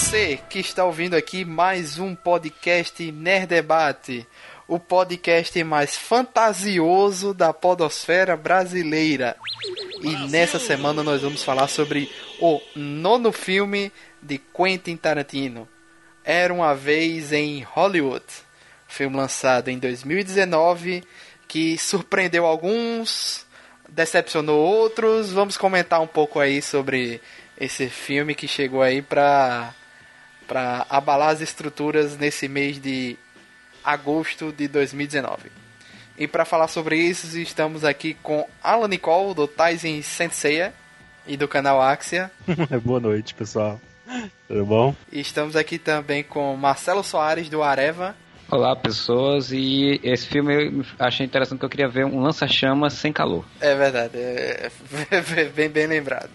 Você que está ouvindo aqui mais um podcast Nerd Debate, o podcast mais fantasioso da podosfera brasileira. E nessa semana nós vamos falar sobre o nono filme de Quentin Tarantino. Era uma vez em Hollywood, filme lançado em 2019 que surpreendeu alguns, decepcionou outros. Vamos comentar um pouco aí sobre esse filme que chegou aí pra, pra abalar as estruturas nesse mês de agosto de 2019. E para falar sobre isso, estamos aqui com Alan Nicole, do Tyson Senseiya e do canal Axia. Boa noite, pessoal. Tudo bom? E estamos aqui também com Marcelo Soares, do Areva. Olá, pessoas. E esse filme eu achei interessante que eu queria ver um lança-chamas sem calor. É verdade, é bem, bem lembrado.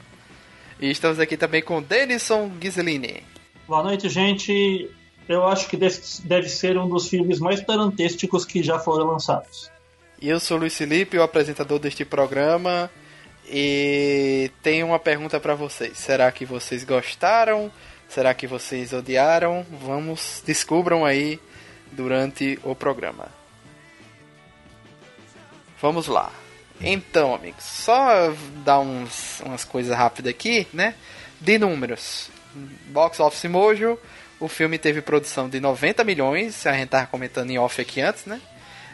E estamos aqui também com Denison Ghislini. Boa noite, gente. Eu acho que deve ser um dos filmes mais tarantêsticos que já foram lançados. Eu sou o Luiz Felipe, o apresentador deste programa. E tenho uma pergunta para vocês. Será que vocês gostaram? Será que vocês odiaram? Vamos, descubram aí durante o programa. Vamos lá. Então, amigos, só dar uns, umas coisas rápidas aqui, né? De números. Box Office Mojo, o filme teve produção de 90 milhões, a gente tava comentando em off aqui antes, né?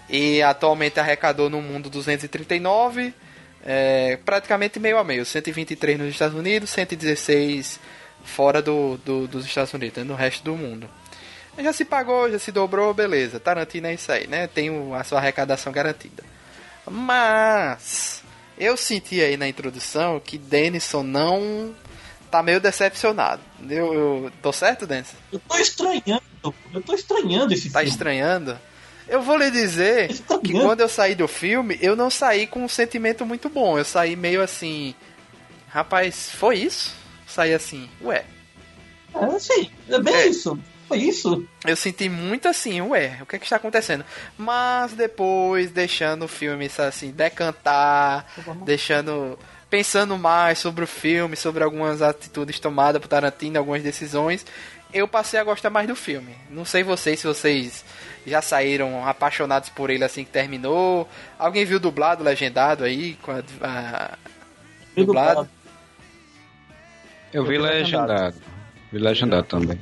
E atualmente arrecadou no mundo 239, é, praticamente meio a meio, 123 nos Estados Unidos, 116 fora do, do, dos Estados Unidos, né? no resto do mundo. Já se pagou, já se dobrou, beleza. Tarantino é isso aí, né? Tem a sua arrecadação garantida. Mas eu senti aí na introdução que Denison não tá meio decepcionado. Eu, eu tô certo, Denison? Eu tô estranhando. Eu tô estranhando esse tá filme. Tá estranhando? Eu vou lhe dizer que quando eu saí do filme, eu não saí com um sentimento muito bom. Eu saí meio assim. Rapaz, foi isso? Saí assim, ué. É, sim, é bem é. isso. Foi isso? Eu senti muito assim, ué, o que é que está acontecendo? Mas depois, deixando o filme assim, decantar, deixando. Pensando mais sobre o filme, sobre algumas atitudes tomadas por Tarantino, algumas decisões, eu passei a gostar mais do filme. Não sei vocês se vocês já saíram apaixonados por ele assim que terminou. Alguém viu dublado, legendado aí? Com a, a... dublado? Eu vi legendado. Vi legendado também.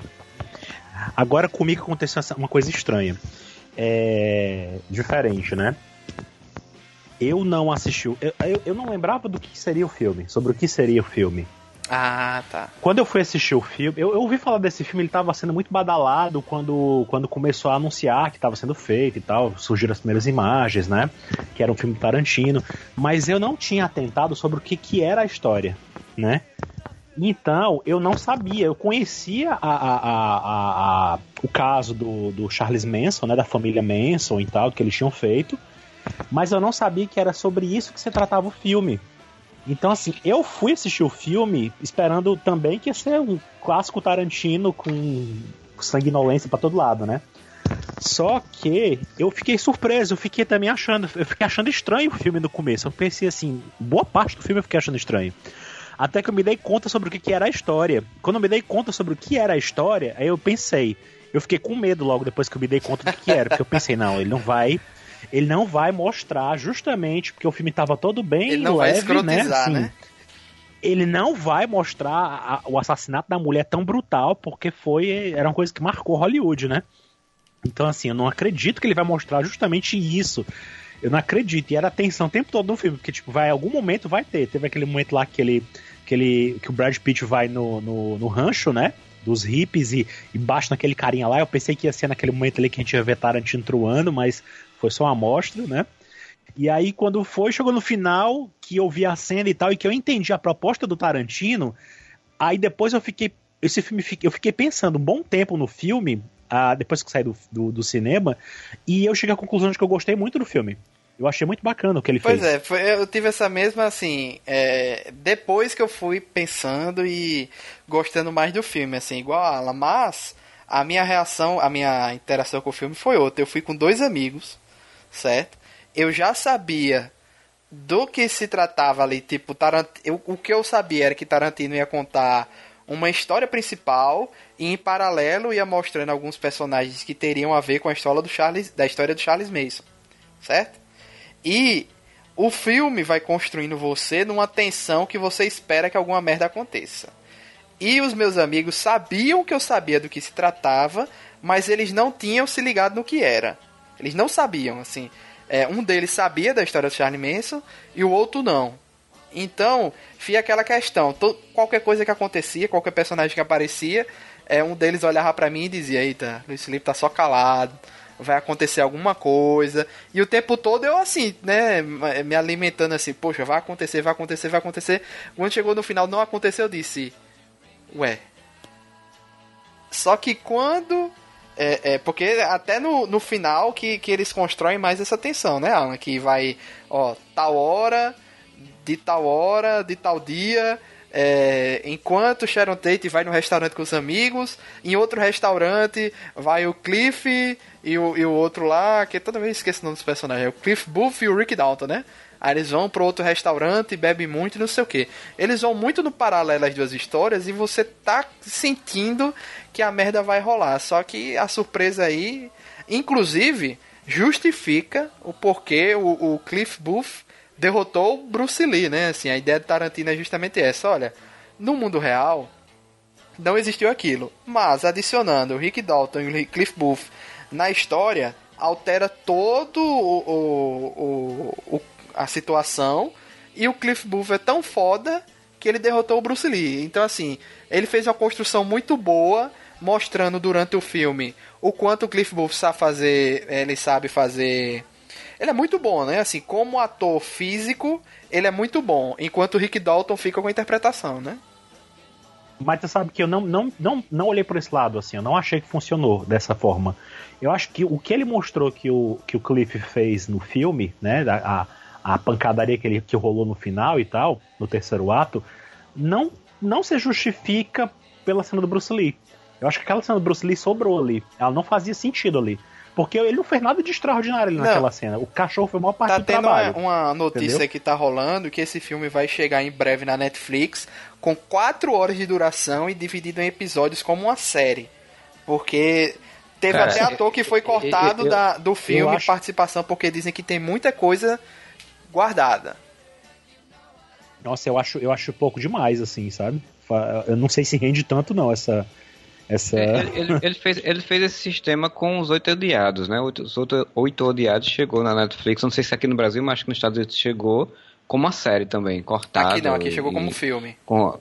Agora comigo aconteceu uma coisa estranha. É. diferente, né? Eu não assisti. Eu, eu, eu, não lembrava do que seria o filme, sobre o que seria o filme. Ah, tá. Quando eu fui assistir o filme, eu, eu ouvi falar desse filme, ele estava sendo muito badalado quando, quando começou a anunciar que estava sendo feito e tal, surgiram as primeiras imagens, né? Que era um filme Tarantino, mas eu não tinha atentado sobre o que, que era a história, né? Então, eu não sabia, eu conhecia a, a, a, o caso do, do Charles Manson, né, da família Manson e tal, que eles tinham feito, mas eu não sabia que era sobre isso que se tratava o filme. Então, assim, eu fui assistir o filme esperando também que ia ser um clássico Tarantino com sanguinolência para todo lado, né? Só que eu fiquei surpreso, eu fiquei também achando, eu fiquei achando estranho o filme no começo. Eu pensei assim, boa parte do filme eu fiquei achando estranho. Até que eu me dei conta sobre o que, que era a história. Quando eu me dei conta sobre o que era a história, aí eu pensei. Eu fiquei com medo logo depois que eu me dei conta do que, que era. Porque eu pensei, não, ele não vai. Ele não vai mostrar justamente porque o filme tava todo bem ele não leve, vai né? Assim, né? Ele não vai mostrar a, o assassinato da mulher tão brutal, porque foi. Era uma coisa que marcou Hollywood, né? Então, assim, eu não acredito que ele vai mostrar justamente isso. Eu não acredito. E era tensão o tempo todo no filme, porque, tipo, vai, algum momento vai ter. Teve aquele momento lá que ele que, ele, que o Brad Pitt vai no, no, no rancho, né? Dos hippies e, e bate naquele carinha lá. Eu pensei que ia ser naquele momento ali que a gente ia ver Tarantino truando, mas foi só uma amostra, né? E aí, quando foi, chegou no final, que eu vi a cena e tal, e que eu entendi a proposta do Tarantino, aí depois eu fiquei. Esse filme eu fiquei pensando um bom tempo no filme, ah, depois que saí do, do, do, cinema, e eu cheguei à conclusão de que eu gostei muito do filme. Eu achei muito bacana o que ele pois fez. Pois é, foi, eu tive essa mesma, assim, é, depois que eu fui pensando e gostando mais do filme, assim, igual a Alan, mas a minha reação, a minha interação com o filme foi outra. Eu fui com dois amigos, certo? Eu já sabia do que se tratava ali, tipo, Tarant... eu, o que eu sabia era que Tarantino ia contar uma história principal e em paralelo ia mostrando alguns personagens que teriam a ver com a história do Charles, da história do Charles Mason, certo? E o filme vai construindo você numa tensão que você espera que alguma merda aconteça. E os meus amigos sabiam que eu sabia do que se tratava, mas eles não tinham se ligado no que era. Eles não sabiam, assim. É, um deles sabia da história do Charlie Manson e o outro não. Então, fica aquela questão. qualquer coisa que acontecia, qualquer personagem que aparecia, é, um deles olhava para mim e dizia: Eita, Luiz Felipe tá só calado, vai acontecer alguma coisa. E o tempo todo eu assim, né, me alimentando assim: Poxa, vai acontecer, vai acontecer, vai acontecer. Quando chegou no final, não aconteceu, eu disse: Ué. Só que quando é, é, porque até no, no final que, que eles constroem mais essa tensão, né, Alan? Que vai, ó, tal hora, de tal hora, de tal dia, é, enquanto Sharon Tate vai no restaurante com os amigos, em outro restaurante vai o Cliff e o, e o outro lá, que toda vez esqueço o nome dos personagens, é o Cliff Booth e o Rick Dalton, né? Aí eles vão para outro restaurante, bebem muito e não sei o que. Eles vão muito no paralelo as duas histórias e você tá sentindo que a merda vai rolar. Só que a surpresa aí, inclusive, justifica o porquê o, o Cliff Booth derrotou o Bruce Lee, né? Assim, a ideia de Tarantino é justamente essa. Olha, no mundo real não existiu aquilo, mas adicionando o Rick Dalton e o Cliff Booth na história altera todo o, o, o, a situação e o Cliff Booth é tão foda que ele derrotou o Bruce Lee. Então assim, ele fez uma construção muito boa mostrando durante o filme o quanto o Cliff Booth sabe fazer, ele sabe fazer ele é muito bom, né? Assim, como ator físico, ele é muito bom, enquanto o Rick Dalton fica com a interpretação, né? Mas você sabe que eu não, não, não, não olhei por esse lado, assim, eu não achei que funcionou dessa forma. Eu acho que o que ele mostrou que o, que o Cliff fez no filme, né? A, a pancadaria que, ele, que rolou no final e tal, no terceiro ato, não, não se justifica pela cena do Bruce Lee. Eu acho que aquela cena do Bruce Lee sobrou ali. Ela não fazia sentido ali. Porque ele não fez nada de extraordinário ali não. naquela cena. O cachorro foi a maior parte tá do trabalho. Tá tendo uma notícia entendeu? que tá rolando que esse filme vai chegar em breve na Netflix com 4 horas de duração e dividido em episódios como uma série. Porque teve Cara, até ator que foi cortado eu, eu, da, do filme acho... participação porque dizem que tem muita coisa guardada. Nossa, eu acho, eu acho pouco demais, assim, sabe? Eu não sei se rende tanto, não, essa, essa... Ele, ele, ele, fez, ele fez esse sistema com os oito odiados, né? Os oito, oito odiados chegou na Netflix, não sei se aqui no Brasil, mas acho que nos Estados Unidos chegou como uma série também, cortada. Aqui não, aqui chegou como filme. Com,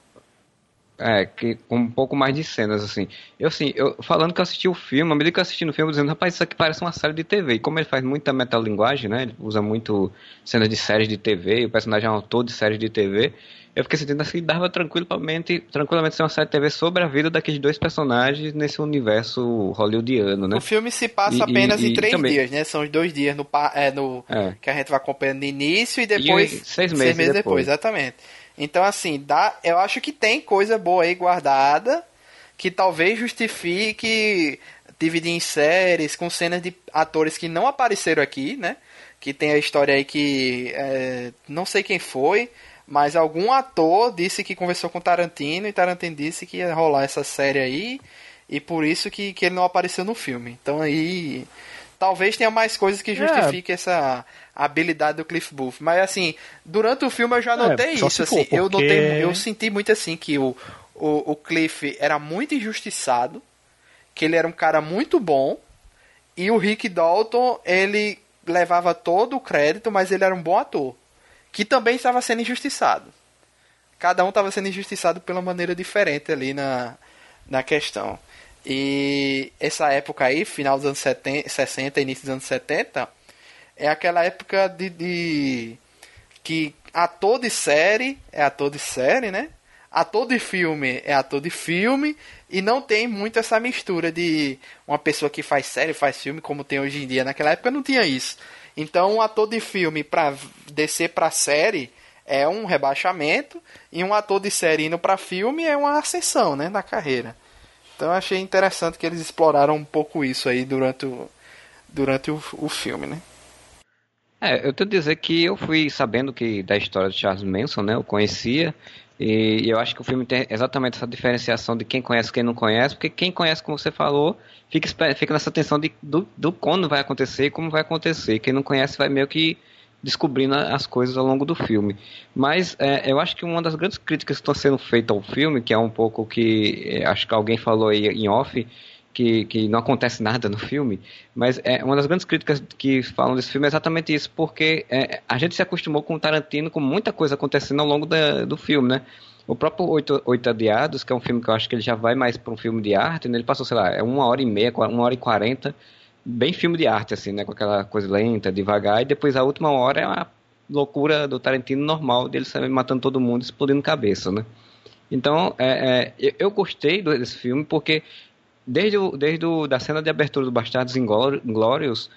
é, que, com um pouco mais de cenas, assim. Eu, assim, eu, falando que eu assisti o filme, à medida que eu assisti no filme, dizendo, rapaz, isso aqui parece uma série de TV. E como ele faz muita metalinguagem, né? Ele usa muito cenas de séries de TV, o personagem é um autor de séries de TV eu fiquei sentindo assim, dava tranquilamente, tranquilamente ser uma série de TV sobre a vida daqueles dois personagens nesse universo hollywoodiano, né? O filme se passa e, apenas e, em três também... dias, né? São os dois dias no, é, no é. que a gente vai acompanhando no início e depois e seis meses, seis meses depois. depois. Exatamente. Então, assim, dá, eu acho que tem coisa boa aí guardada que talvez justifique dividir em séries com cenas de atores que não apareceram aqui, né? Que tem a história aí que é, não sei quem foi, mas algum ator disse que conversou com Tarantino e Tarantino disse que ia rolar essa série aí e por isso que, que ele não apareceu no filme. Então aí talvez tenha mais coisas que justifiquem é. essa habilidade do Cliff Booth. Mas assim, durante o filme eu já é, notei é, isso. Assim, porque... eu notei, eu senti muito assim que o, o, o Cliff era muito injustiçado, que ele era um cara muito bom e o Rick Dalton ele levava todo o crédito, mas ele era um bom ator que também estava sendo injustiçado. Cada um estava sendo injustiçado pela maneira diferente ali na, na questão. E essa época aí, final dos anos 70, 60, início dos anos 70, é aquela época de, de que ator de série é ator de série, né? Ator de filme é ator de filme e não tem muito essa mistura de uma pessoa que faz série, faz filme, como tem hoje em dia. Naquela época não tinha isso. Então, um ator de filme para descer para série é um rebaixamento e um ator de série indo para filme é uma ascensão, né, na carreira. Então, achei interessante que eles exploraram um pouco isso aí durante o, durante o, o filme, né? É, eu tenho que dizer que eu fui sabendo que da história de Charles Manson, né? Eu conhecia, E, eu acho que o filme tem exatamente essa diferenciação de quem conhece e quem não conhece, porque quem conhece, como você falou, fica, fica nessa tensão de, do, do quando vai acontecer e como vai acontecer. Quem não conhece vai meio que descobrindo as coisas ao longo do filme. Mas é, eu acho que uma das grandes críticas que estão sendo feitas ao filme, que é um pouco que é, acho que alguém falou aí em off, que, que não acontece nada no filme, mas é uma das grandes críticas que falam desse filme é exatamente isso, porque é, a gente se acostumou com o Tarantino com muita coisa acontecendo ao longo da, do filme, né? O próprio Oito, Oito Adiados, que é um filme que eu acho que ele já vai mais para um filme de arte, né? ele passou, sei lá, é uma hora e meia, uma hora e quarenta, bem filme de arte, assim, né? Com aquela coisa lenta, devagar, e depois a última hora é uma loucura do Tarantino normal, dele sair matando todo mundo, explodindo cabeça, né? Então, é, é, eu gostei desse filme porque desde, o, desde o, da cena de abertura do Bastardos Inglórios,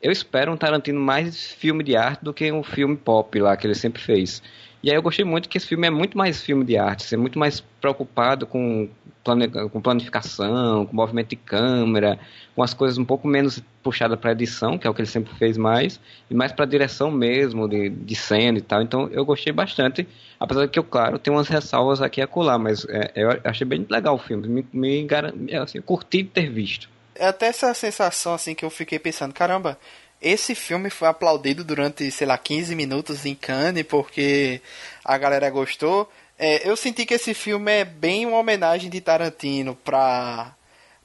eu espero um Tarantino mais filme de arte do que um filme pop lá que ele sempre fez. E aí eu gostei muito que esse filme é muito mais filme de arte, é muito mais preocupado com, plane, com planificação, com movimento de câmera, com as coisas um pouco menos puxadas para edição, que é o que ele sempre fez mais, e mais para direção mesmo, de, de cena e tal. Então eu gostei bastante, apesar de que eu, claro, tenho umas ressalvas aqui e acolá, mas é, eu achei bem legal o filme, me, me assim, curti ter visto. É até essa sensação assim que eu fiquei pensando, caramba, esse filme foi aplaudido durante, sei lá, 15 minutos em Cannes porque a galera gostou. É, eu senti que esse filme é bem uma homenagem de Tarantino para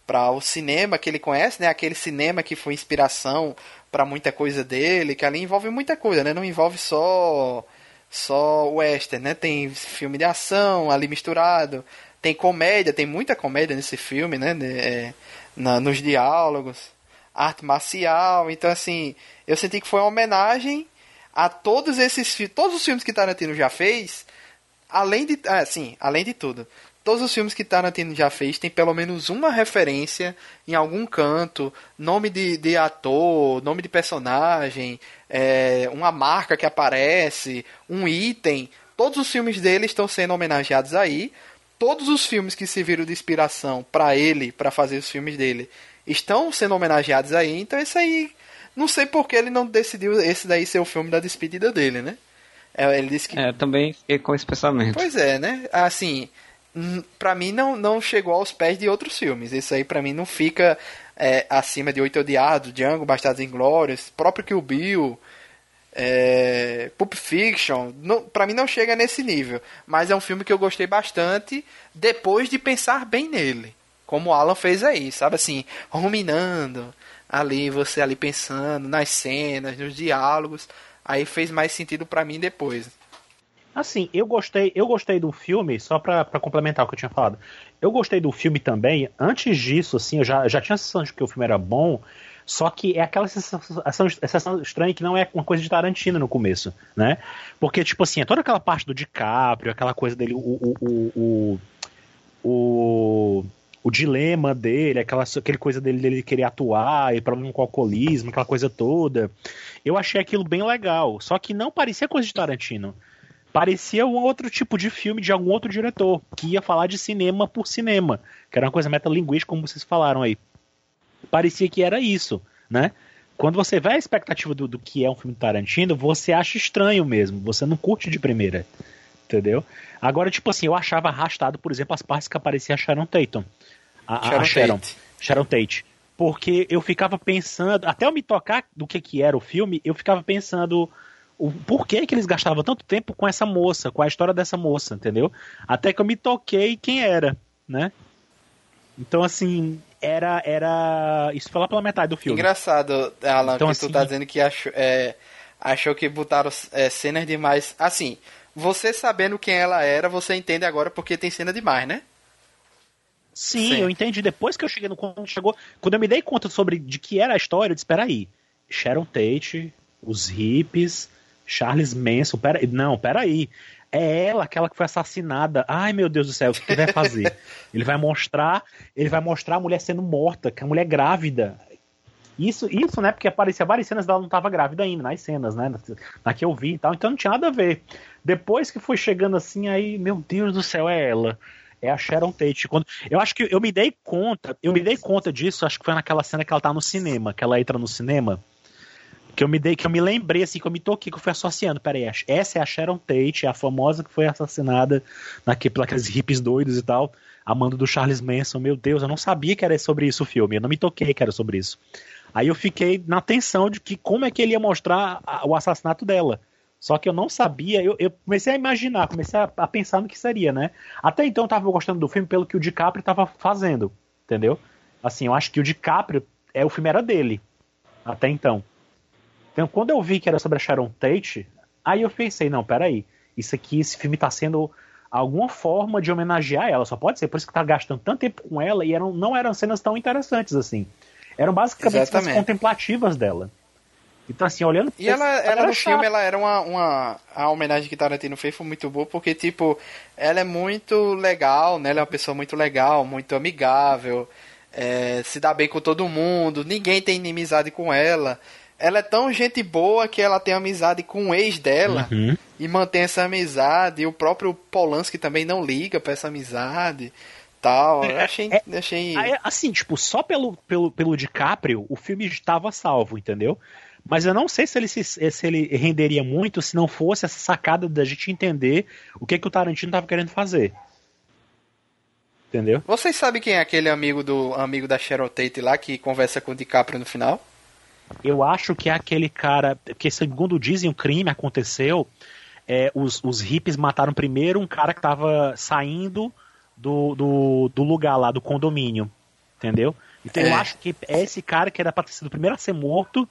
para o cinema que ele conhece, né? Aquele cinema que foi inspiração para muita coisa dele, que ali envolve muita coisa, né? Não envolve só só western, né? Tem filme de ação ali misturado, tem comédia, tem muita comédia nesse filme, né? É, na, nos diálogos arte marcial. Então, assim, eu senti que foi uma homenagem a todos esses todos os filmes que Tarantino já fez, além de, assim, além de tudo. Todos os filmes que Tarantino já fez tem pelo menos uma referência em algum canto, nome de, de ator, nome de personagem, é, uma marca que aparece, um item. Todos os filmes dele estão sendo homenageados aí. Todos os filmes que serviram de inspiração para ele, para fazer os filmes dele, estão sendo homenageados aí, então isso aí. Não sei por que ele não decidiu esse daí ser o filme da despedida dele, né? É, ele disse que. É, também fiquei com esse pensamento. Pois é, né? Assim, pra mim não, não chegou aos pés de outros filmes. Isso aí pra mim não fica é, acima de Oito Odiados, Django, Bastardos Inglórios, próprio Kill Bill, é, Pulp Fiction. Não, pra mim não chega nesse nível. Mas é um filme que eu gostei bastante depois de pensar bem nele como o Alan fez aí, sabe assim, ruminando ali, você ali pensando nas cenas, nos diálogos, aí fez mais sentido para mim depois. Assim, eu gostei, eu gostei do filme, só pra, complementar o que eu tinha falado. Eu gostei do filme também, antes disso, assim, eu já, já tinha a sensação de que o filme era bom, só que é aquela sensação, sensação estranha que não é uma coisa de Tarantino no começo, né? Porque, tipo assim, é toda aquela parte do DiCaprio, aquela coisa dele, o, o, o, o, o dilema dele, aquela aquele coisa dele, dele querer atuar, e problema com o alcoolismo, aquela coisa toda. Eu achei aquilo bem legal. Só que não parecia coisa de Tarantino. Parecia um outro tipo de filme de algum outro diretor, que ia falar de cinema por cinema, que era uma coisa metalinguística, como vocês falaram aí. Parecia que era isso, né? Quando você vê a expectativa do, do que é um filme de Tarantino, você acha estranho mesmo, você não curte de primeira, entendeu? Agora, tipo assim, eu achava arrastado, por exemplo, as partes que aparecia a Sharon Tatum a, Sharon, a Sharon, Tate. Sharon Tate. Porque eu ficava pensando, até eu me tocar do que, que era o filme, eu ficava pensando o porquê que eles gastavam tanto tempo com essa moça, com a história dessa moça, entendeu? Até que eu me toquei quem era, né? Então, assim, era. era Isso foi lá pela metade do filme. Engraçado, Alan, então, que assim, tu tá dizendo que achou, é, achou que botaram é, cenas demais. Assim, você sabendo quem ela era, você entende agora porque tem cena demais, né? Sim, Sim, eu entendi. Depois que eu cheguei no quando chegou, quando eu me dei conta sobre de que era a história, eu disse: peraí, Sharon Tate, os hippies, Charles Manson, pera, não, peraí. É ela, aquela que foi assassinada. Ai, meu Deus do céu, o que, que vai fazer? ele vai mostrar, ele vai mostrar a mulher sendo morta, que a mulher é grávida. Isso, isso, né? Porque aparecia várias cenas dela não estava grávida ainda, nas cenas, né? Na que eu vi e tal. Então não tinha nada a ver. Depois que foi chegando assim, aí, meu Deus do céu, é ela é a Sharon Tate. Quando, eu acho que eu me dei conta, eu me dei conta disso, acho que foi naquela cena que ela tá no cinema, que ela entra no cinema. que eu me dei, que eu me lembrei, assim, que eu me toquei, que eu fui associando. Peraí, essa é a Sharon Tate, a famosa que foi assassinada naquele, pelos hippies doidos e tal, amando do Charles Manson. Meu Deus, eu não sabia que era sobre isso o filme, eu não me toquei que era sobre isso. Aí eu fiquei na tensão de que como é que ele ia mostrar a, o assassinato dela. Só que eu não sabia, eu, eu comecei a imaginar, comecei a, a, pensar no que seria, né? Até então eu tava gostando do filme pelo que o DiCaprio tava fazendo, entendeu? Assim, eu acho que o DiCaprio, é, o filme era dele, até então. Então, quando eu vi que era sobre a Sharon Tate, aí eu pensei, não, peraí, isso aqui, esse filme tá sendo alguma forma de homenagear ela, só pode ser, por isso que tá gastando tanto tempo com ela e eram, não eram cenas tão interessantes assim. Eram basicamente cenas contemplativas dela. Então, assim, olhando. E ela, ela no filme, ela era uma, uma. A homenagem que Tarantino fez foi muito boa, porque, tipo, ela é muito legal, né? Ela é uma pessoa muito legal, muito amigável, é, se dá bem com todo mundo, ninguém tem inimizade com ela ela é tão gente boa que ela tem amizade com o ex dela uhum. e mantém essa amizade. E o próprio Polanski também não liga pra essa amizade. Tal. Eu achei. É, achei... Assim, tipo, só pelo, pelo, pelo DiCaprio, o filme estava salvo, entendeu? Mas eu não sei se ele, se, se ele renderia muito se não fosse essa sacada da gente entender o que, que o Tarantino estava querendo fazer. Entendeu? Vocês sabem quem é aquele amigo do amigo da Cheryl Tate lá que conversa com o DiCaprio no final? Eu acho que é aquele cara. que segundo dizem, o crime aconteceu. É, os, os hippies mataram primeiro um cara que estava saindo do, do, do, lugar lá, do condomínio. Entendeu? Então é. eu acho que é esse cara que era pra ter sido o primeiro a ser morto,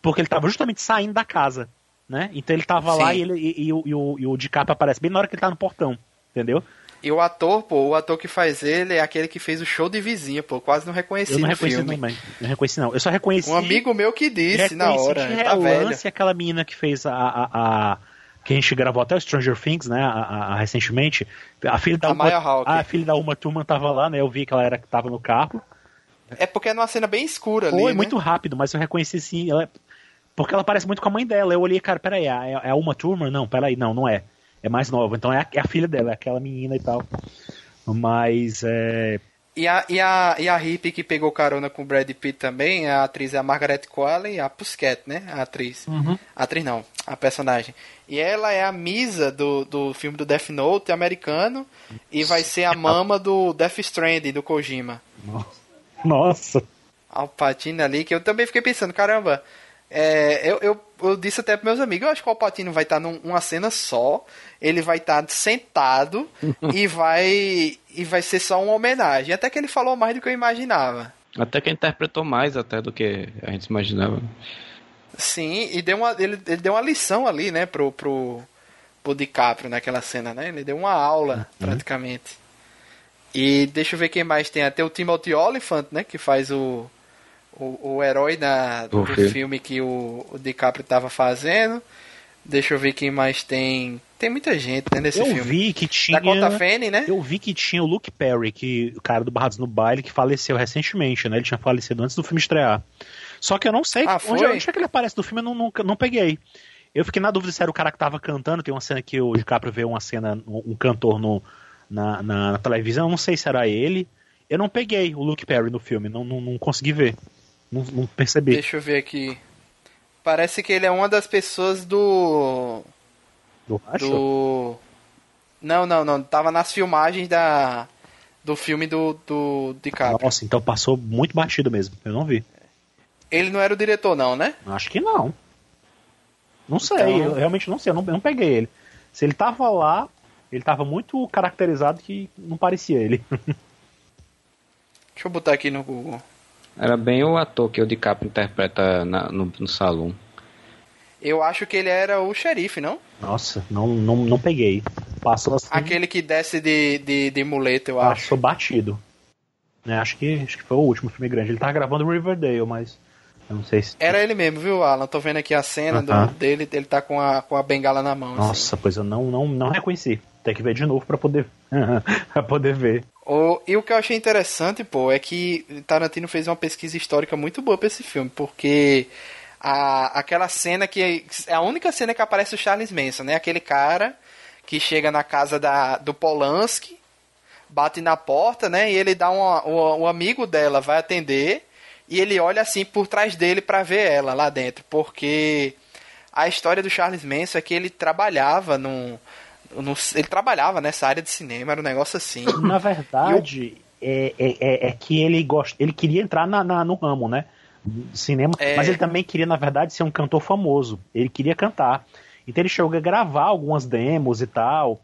porque ele estava justamente saindo da casa. Né? Então ele estava lá e, ele, e, e, o, e, o, e o DiCaprio aparece bem na hora que ele tá no portão. Entendeu? E o ator, pô, o ator que faz ele é aquele que fez o show de vizinha, pô. Quase não reconheci eu não reconheci filme. Também. Não reconheci, não. Eu só reconheci. Um amigo meu que disse na hora. De tá velho. aquela menina que fez a, a, a, que a gente gravou até o Stranger Things, né? A, a, recentemente. A filha da a Uma, a filha da Uma Turma tava lá, né? Eu vi que ela era que tava no carro. É porque é numa cena bem escura ali. Foi né? muito rápido, mas eu reconheci sim. Ela, porque ela parece muito com a mãe dela. Eu olhei, cara, peraí, é, é a Uma Turma? Não, peraí, não, não é. É mais nova. Então é a, é a filha dela, é aquela menina e tal. Mas é. E a, e, a, e a hippie que pegou carona com o Brad Pitt também, a atriz é a Margaret Qualley, a Pusquet, né? A atriz. Uhum. A atriz não, a personagem. E ela é a Misa do, do filme do Death Note americano e vai ser a mama do Death Stranding, do Kojima. Nossa. Alpatine ali, que eu também fiquei pensando, caramba, é, eu, eu, eu, disse até para meus amigos, eu acho que o Alpatino vai estar tá numa cena só, ele vai estar tá sentado e vai e vai ser só uma homenagem. Até que ele falou mais do que eu imaginava. Até que interpretou mais até do que a gente imaginava. Sim, e deu uma, ele, ele deu uma lição ali, né, pro, pro, pro DiCaprio naquela cena, né? Ele deu uma aula, uhum. praticamente. E deixa eu ver quem mais tem. Até o Timothy Oliphant, né, que faz o o, o herói da, do, do filme que o, o DiCaprio estava fazendo. Deixa eu ver quem mais tem. Tem muita gente né, nesse eu filme. Eu vi que tinha. Dakota Fanning, né? Eu vi que tinha o Luke Perry, que, o cara do Barrados no Baile, que faleceu recentemente, né? Ele tinha falecido antes do filme estrear. Só que eu não sei ah, onde, onde é que ele aparece no filme, eu não, não, não peguei. Eu fiquei na dúvida se era o cara que tava cantando. Tem uma cena que o DiCaprio vê uma cena, um cantor no, na, na, na televisão. Eu não sei se era ele. Eu não peguei o Luke Perry no filme, não, não, não consegui ver. Não, não percebi. Deixa eu ver aqui. Parece que ele é uma das pessoas do. Do Racho? Do. Não, não, não. Tava nas filmagens da. Do filme do, do DiCaprio. Nossa, então passou muito batido mesmo. Eu não vi. Ele não era o diretor, não, né? Acho que não. Não sei, então... eu realmente não sei, eu não, eu não peguei ele. Se ele tava lá, ele tava muito caracterizado que não parecia ele. Deixa eu botar aqui no Google. Era bem o ator que o DiCaprio interpreta na, no, no salão. Eu acho que ele era o xerife, não? Nossa, não, não, não peguei. Passou assim. Aquele que desce de, de, de muleta, eu passou acho. Passou batido. É, acho, que, acho que foi o último filme grande. Ele tava gravando Riverdale, mas. Eu não sei se. Era ele mesmo, viu, Alan? Tô vendo aqui a cena uh -huh. do, dele, ele tá com a, com a bengala na mão. Assim. Nossa, assim. pois eu não, não, não reconheci. Tem que ver de novo para poder, pra poder ver. O, e o que eu achei interessante, pô, é que Tarantino fez uma pesquisa histórica muito boa pra esse filme, porque a, aquela cena que é a única cena que aparece o Charles Manson, né? Aquele cara que chega na casa da, do Polanski, bate na porta, né? E ele dá uma, o, o amigo dela vai atender e ele olha assim por trás dele para ver ela lá dentro, porque a história do Charles Manson é que ele trabalhava num, num ele trabalhava nessa área de cinema, era um negócio assim. Na verdade, é, é, é, é, que ele gosta, ele queria entrar na, na no ramo, né? Cinema, é. mas ele também queria, na verdade, ser um cantor famoso. Ele queria cantar. Então ele chegou a gravar algumas demos e tal.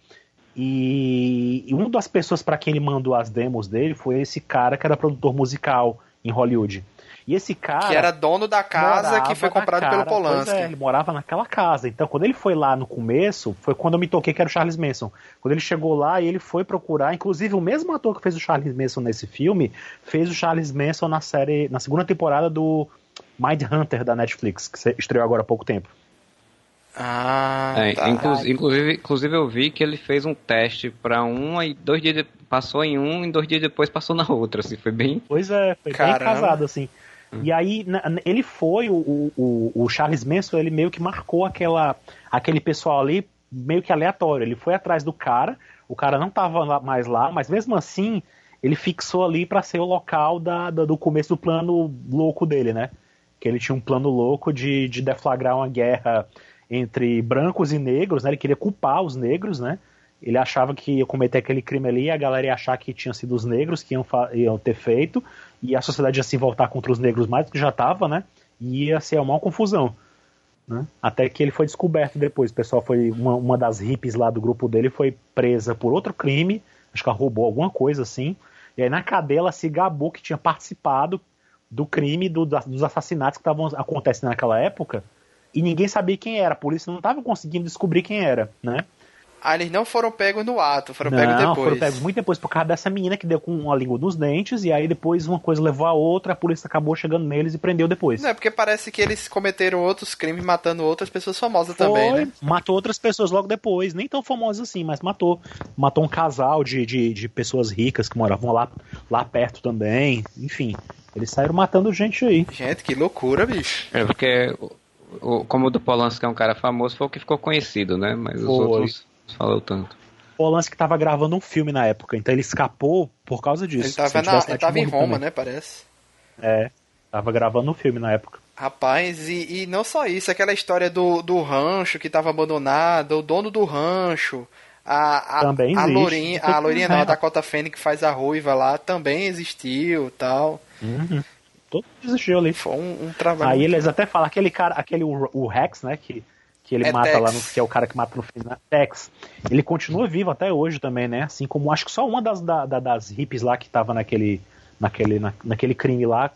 E, e uma das pessoas para quem ele mandou as demos dele foi esse cara que era produtor musical em Hollywood. E esse cara. Que era dono da casa que foi comprado pelo Polanski. É, ele morava naquela casa. Então, quando ele foi lá no começo, foi quando eu me toquei que era o Charles Manson. Quando ele chegou lá e ele foi procurar, inclusive o mesmo ator que fez o Charles Manson nesse filme, fez o Charles Manson na série, na segunda temporada do Mind Hunter da Netflix, que estreou agora há pouco tempo. Ah, é, tá. inclusive, inclusive eu vi que ele fez um teste para um e dois dias de, passou em um e dois dias depois passou na outra, assim, foi bem. Pois é, foi Caramba. bem casado assim. Hum. E aí, ele foi, o, o, o, Charles Manson, ele meio que marcou aquela, aquele pessoal ali meio que aleatório. Ele foi atrás do cara, o cara não estava mais lá, mas mesmo assim, ele fixou ali para ser o local da, da, do começo do plano louco dele, né? Que ele tinha um plano louco de, de deflagrar uma guerra entre brancos e negros, né? Ele queria culpar os negros, né? Ele achava que ia cometer aquele crime ali a galera ia achar que tinha sido os negros que iam, iam ter feito e a sociedade ia se voltar contra os negros mais do que já estava, né? E ia ser uma confusão. Né? Até que ele foi descoberto depois. O pessoal foi. Uma, uma das hippies lá do grupo dele foi presa por outro crime. Acho que ela roubou alguma coisa assim. E aí na cadeia ela se gabou que tinha participado do crime do, dos assassinatos que estavam acontecendo naquela época. E ninguém sabia quem era. A polícia não estava conseguindo descobrir quem era, né? Ah, eles não foram pegos no ato, foram não, pegos depois. Não, foram pegos muito depois por causa dessa menina que deu com uma língua nos dentes, e aí depois uma coisa levou a outra, a polícia acabou chegando neles e prendeu depois. Não, é porque parece que eles cometeram outros crimes matando outras pessoas famosas Foi, também, né? Matou outras pessoas logo depois, nem tão famosas assim, mas matou. Matou um casal de, de, de pessoas ricas que moravam lá, lá perto também, enfim. Eles saíram matando gente aí. Gente, que loucura, bicho. É porque, o, como o do Polanski é um cara famoso, foi o que ficou conhecido, né? Mas os Foi. outros falou tanto. Polanski estava gravando um filme na época, então ele escapou por causa disso. Ele estava na, ele tava em Roma, também. né, parece. É, tava gravando um filme na época. Rapaz, e, e não só isso, aquela história do, do rancho que estava abandonado, o dono do rancho, a, a, também a Lourinha, a Lourinha não, a Dakota Fanning que faz a ruiva lá, também existiu tal. Uhum. Todo existiu ali. Foi um, um trabalho. Aí eles até falam, aquele cara, aquele o, o Rex, né, que que ele é mata Tex. lá no, que é o cara que mata no final, né? Tex. Ele continua vivo até hoje também, né? Assim como acho que só uma das, da, das hippies lá que tava naquele, naquele, na, naquele crime lá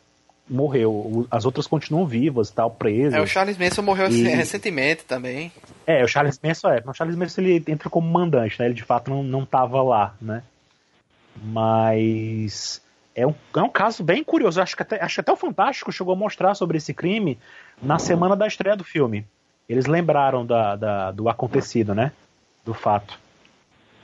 morreu. As outras continuam vivas, tal, presas. É, o Charles Manson morreu e... recentemente também. É, o Charles Manson é. O Charles Manson ele entra como mandante, né? Ele de fato não, não tava lá, né? Mas é um, é um caso bem curioso. Acho que, até, acho que até o Fantástico chegou a mostrar sobre esse crime na semana da estreia do filme. Eles lembraram da, da, do acontecido, né? Do fato.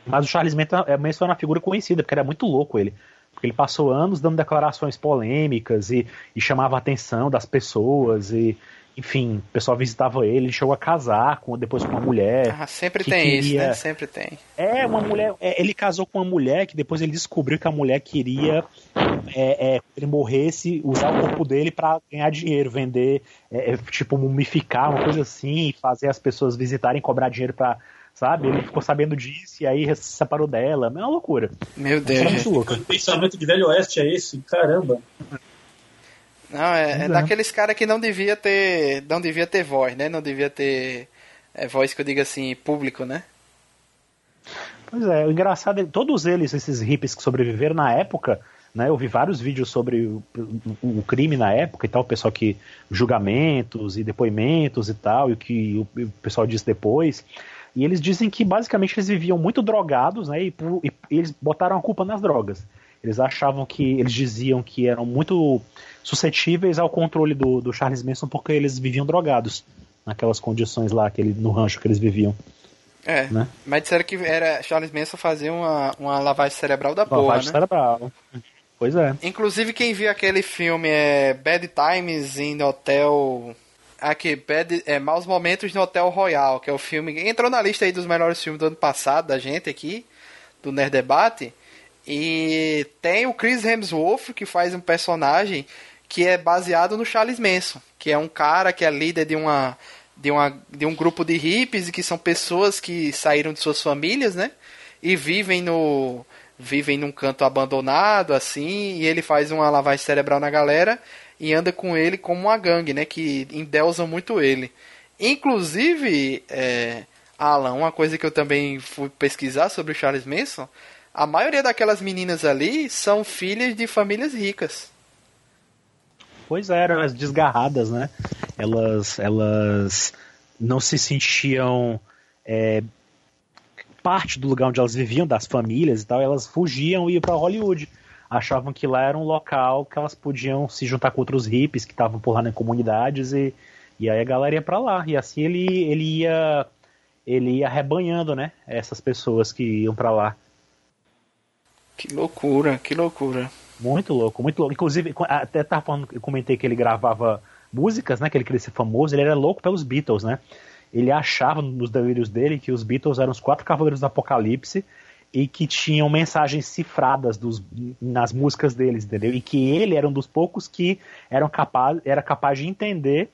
Mas o Charles Manson é uma figura conhecida, porque era muito louco ele. Porque ele passou anos dando declarações polêmicas e, e chamava a atenção das pessoas e, enfim, o pessoal visitava ele, ele chegou a casar com, depois com uma mulher. Ah, sempre tem queria... isso, né? Sempre tem. É, uma mulher. É, ele casou com uma mulher que depois ele descobriu que a mulher queria é, é, ele morresse, usar o corpo dele para ganhar dinheiro, vender, é, é, tipo, mumificar, uma coisa assim, fazer as pessoas visitarem, cobrar dinheiro para sabe? Ele ficou sabendo disso e aí se separou dela. É uma loucura. Meu Deus. É muito pensamento de Velho Oeste é esse? Caramba. Não, é, é daqueles caras que não devia ter. Não devia ter voz, né? Não devia ter. É, voz que eu diga assim, público, né? Pois é, o engraçado é todos eles, esses hippies que sobreviveram na época, né? Eu vi vários vídeos sobre o, o, o, crime na época e tal, o pessoal que. julgamentos e depoimentos e tal, e o que o, o pessoal disse depois. E eles dizem que basicamente eles viviam muito drogados, né? E, e, e eles botaram a culpa nas drogas. Eles achavam que. Eles diziam que eram muito suscetíveis ao controle do, do Charles Manson porque eles viviam drogados naquelas condições lá que ele, no rancho que eles viviam. É, né? mas disseram que era Charles Manson fazia uma, uma lavagem cerebral da porra, lavagem né? cerebral. Pois é. Inclusive quem viu aquele filme é Bad Times in Hotel aqui, Bad, é Maus Momentos no Hotel Royal, que é o filme que entrou na lista aí dos melhores filmes do ano passado da gente aqui, do Nerd Debate. E tem o Chris Hemsworth que faz um personagem que é baseado no Charles Manson, que é um cara que é líder de uma de, uma, de um grupo de hippies que são pessoas que saíram de suas famílias, né? E vivem no vivem num canto abandonado assim, e ele faz uma lavagem cerebral na galera e anda com ele como uma gangue, né? Que endeusam muito ele. Inclusive, é, Alan, uma coisa que eu também fui pesquisar sobre o Charles Manson, a maioria daquelas meninas ali são filhas de famílias ricas. Pois é, eram as desgarradas, né? Elas, elas não se sentiam é, parte do lugar onde elas viviam, das famílias e tal, elas fugiam e iam para Hollywood. Achavam que lá era um local que elas podiam se juntar com outros hippies que estavam por lá em comunidades e, e aí a galera ia para lá. E assim ele, ele ia ele ia rebanhando, né? Essas pessoas que iam para lá. Que loucura, que loucura. Muito louco, muito louco. Inclusive, até tava falando, eu comentei que ele gravava músicas, né? Que ele queria ser famoso, ele era louco pelos Beatles, né? Ele achava nos delírios dele que os Beatles eram os quatro cavaleiros do Apocalipse e que tinham mensagens cifradas dos, nas músicas deles, entendeu? E que ele era um dos poucos que eram capaz, era capaz de entender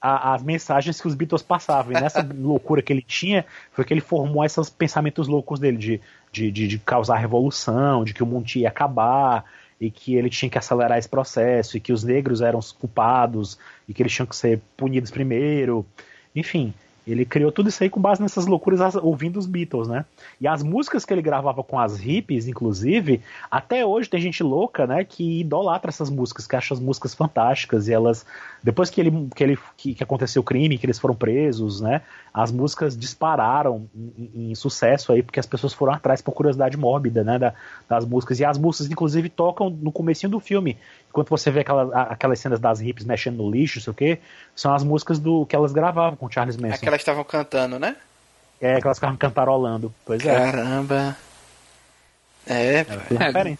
a, as mensagens que os Beatles passavam. E nessa loucura que ele tinha, foi que ele formou esses pensamentos loucos dele de, de, de, de causar revolução, de que o mundo ia acabar, e que ele tinha que acelerar esse processo, e que os negros eram os culpados, e que eles tinham que ser punidos primeiro. Enfim, ele criou tudo isso aí com base nessas loucuras ouvindo os Beatles, né? E as músicas que ele gravava com as hippies, inclusive, até hoje tem gente louca, né, que idolatra essas músicas, que acha as músicas fantásticas e elas depois que ele que ele que, que aconteceu o crime, que eles foram presos, né, as músicas dispararam em, em, sucesso aí porque as pessoas foram atrás por curiosidade mórbida, né, da, das músicas e as músicas inclusive tocam no comecinho do filme. Enquanto você vê aquelas, aquelas cenas das hippies mexendo no lixo, sei o quê, são as músicas do que elas gravavam com Charles Manson. Aquelas estavam cantando, né? É, que elas ficavam cantarolando. Pois é. Caramba. É, é, é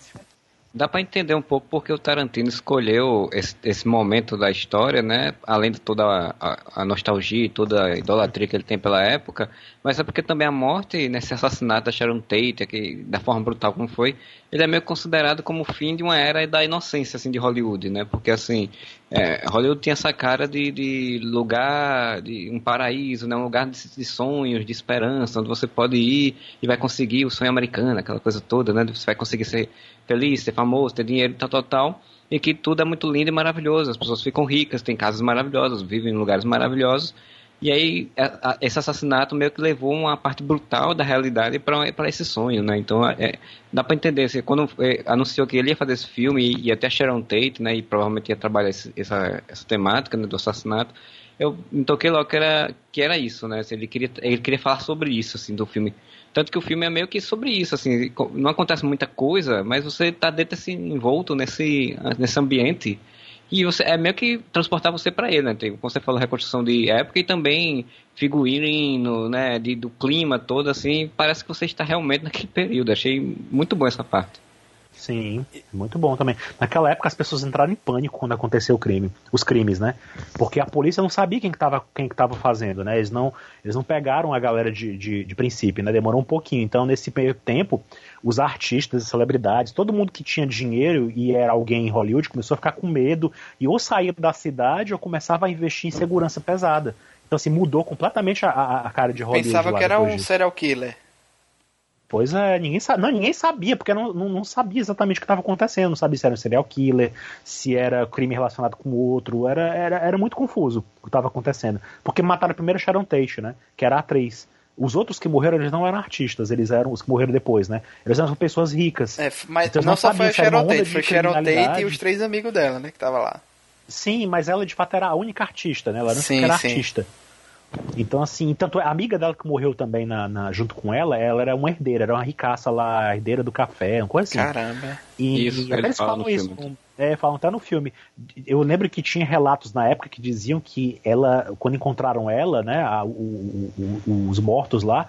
dá para entender um pouco porque o Tarantino escolheu esse, esse, momento da história, né? Além de toda a, a, a, nostalgia e toda a idolatria que ele tem pela época, mas é porque também a morte nesse assassinato da Sharon Tate, da forma brutal como foi, ele é meio considerado como o fim de uma era da inocência assim de Hollywood, né? Porque assim, é, Hollywood tinha essa cara de, de, lugar, de um paraíso, né? Um lugar de, de sonhos, de esperança, onde você pode ir e vai conseguir o sonho americano, aquela coisa toda, né? Você vai conseguir ser feliz, ser famoso, ter dinheiro, tal, tal, tal, e que tudo é muito lindo e maravilhoso. As pessoas ficam ricas, têm casas maravilhosas, vivem em lugares maravilhosos. E aí, a, a, esse assassinato meio que levou uma parte brutal da realidade para esse sonho, né? Então, é, dá para entender. Assim, quando é, anunciou que ele ia fazer esse filme e até Sharon Tate, né? E provavelmente ia trabalhar esse, essa, essa temática né, do assassinato, eu me toquei logo que era, que era isso, né? Assim, ele, queria, ele queria falar sobre isso, assim, do filme. Tanto que o filme é meio que sobre isso, assim, não acontece muita coisa, mas você tá dentro assim, envolto nesse, nesse ambiente e você é meio que transportar você para ele, né? Como você falou, reconstrução de época e também figurino, né, de, do clima todo, assim, parece que você está realmente naquele período. Achei muito bom essa parte. Sim, muito bom também. Naquela época as pessoas entraram em pânico quando aconteceu o crime, os crimes, né? Porque a polícia não sabia quem que estava quem que tava fazendo, né? Eles não, eles não pegaram a galera de, de, de princípio, né? Demorou um pouquinho. Então, nesse meio tempo, os artistas, as celebridades, todo mundo que tinha dinheiro e era alguém em Hollywood começou a ficar com medo e ou saía da cidade ou começava a investir em segurança pesada. Então, assim, mudou completamente a, a cara de Hollywood. Pensava que era um disso. serial killer. Pois é, ninguém, não, ninguém sabia, porque não, não, não sabia exatamente o que estava acontecendo, não sabia se era um serial killer, se era crime relacionado com outro, era, era, era muito confuso o que estava acontecendo. Porque mataram primeiro Sharon Tate, né, que era a atriz. Os outros que morreram, eles não eram artistas, eles eram os que morreram depois, né? Eles eram pessoas ricas. É, mas então, não, não só foi a Sharon Tate, foi Sharon Tate e os três amigos dela, né, que tava lá. Sim, mas ela de fato era a única artista, né? Ela não sim, era sim. artista. Então, assim, tanto a amiga dela que morreu também na, na, junto com ela, ela era uma herdeira, era uma ricaça lá, herdeira do café, uma coisa assim. Caramba. E, isso, e até eles falam isso. Filme. É, falam até no filme. Eu lembro que tinha relatos na época que diziam que ela, quando encontraram ela, né, a, o, o, os mortos lá,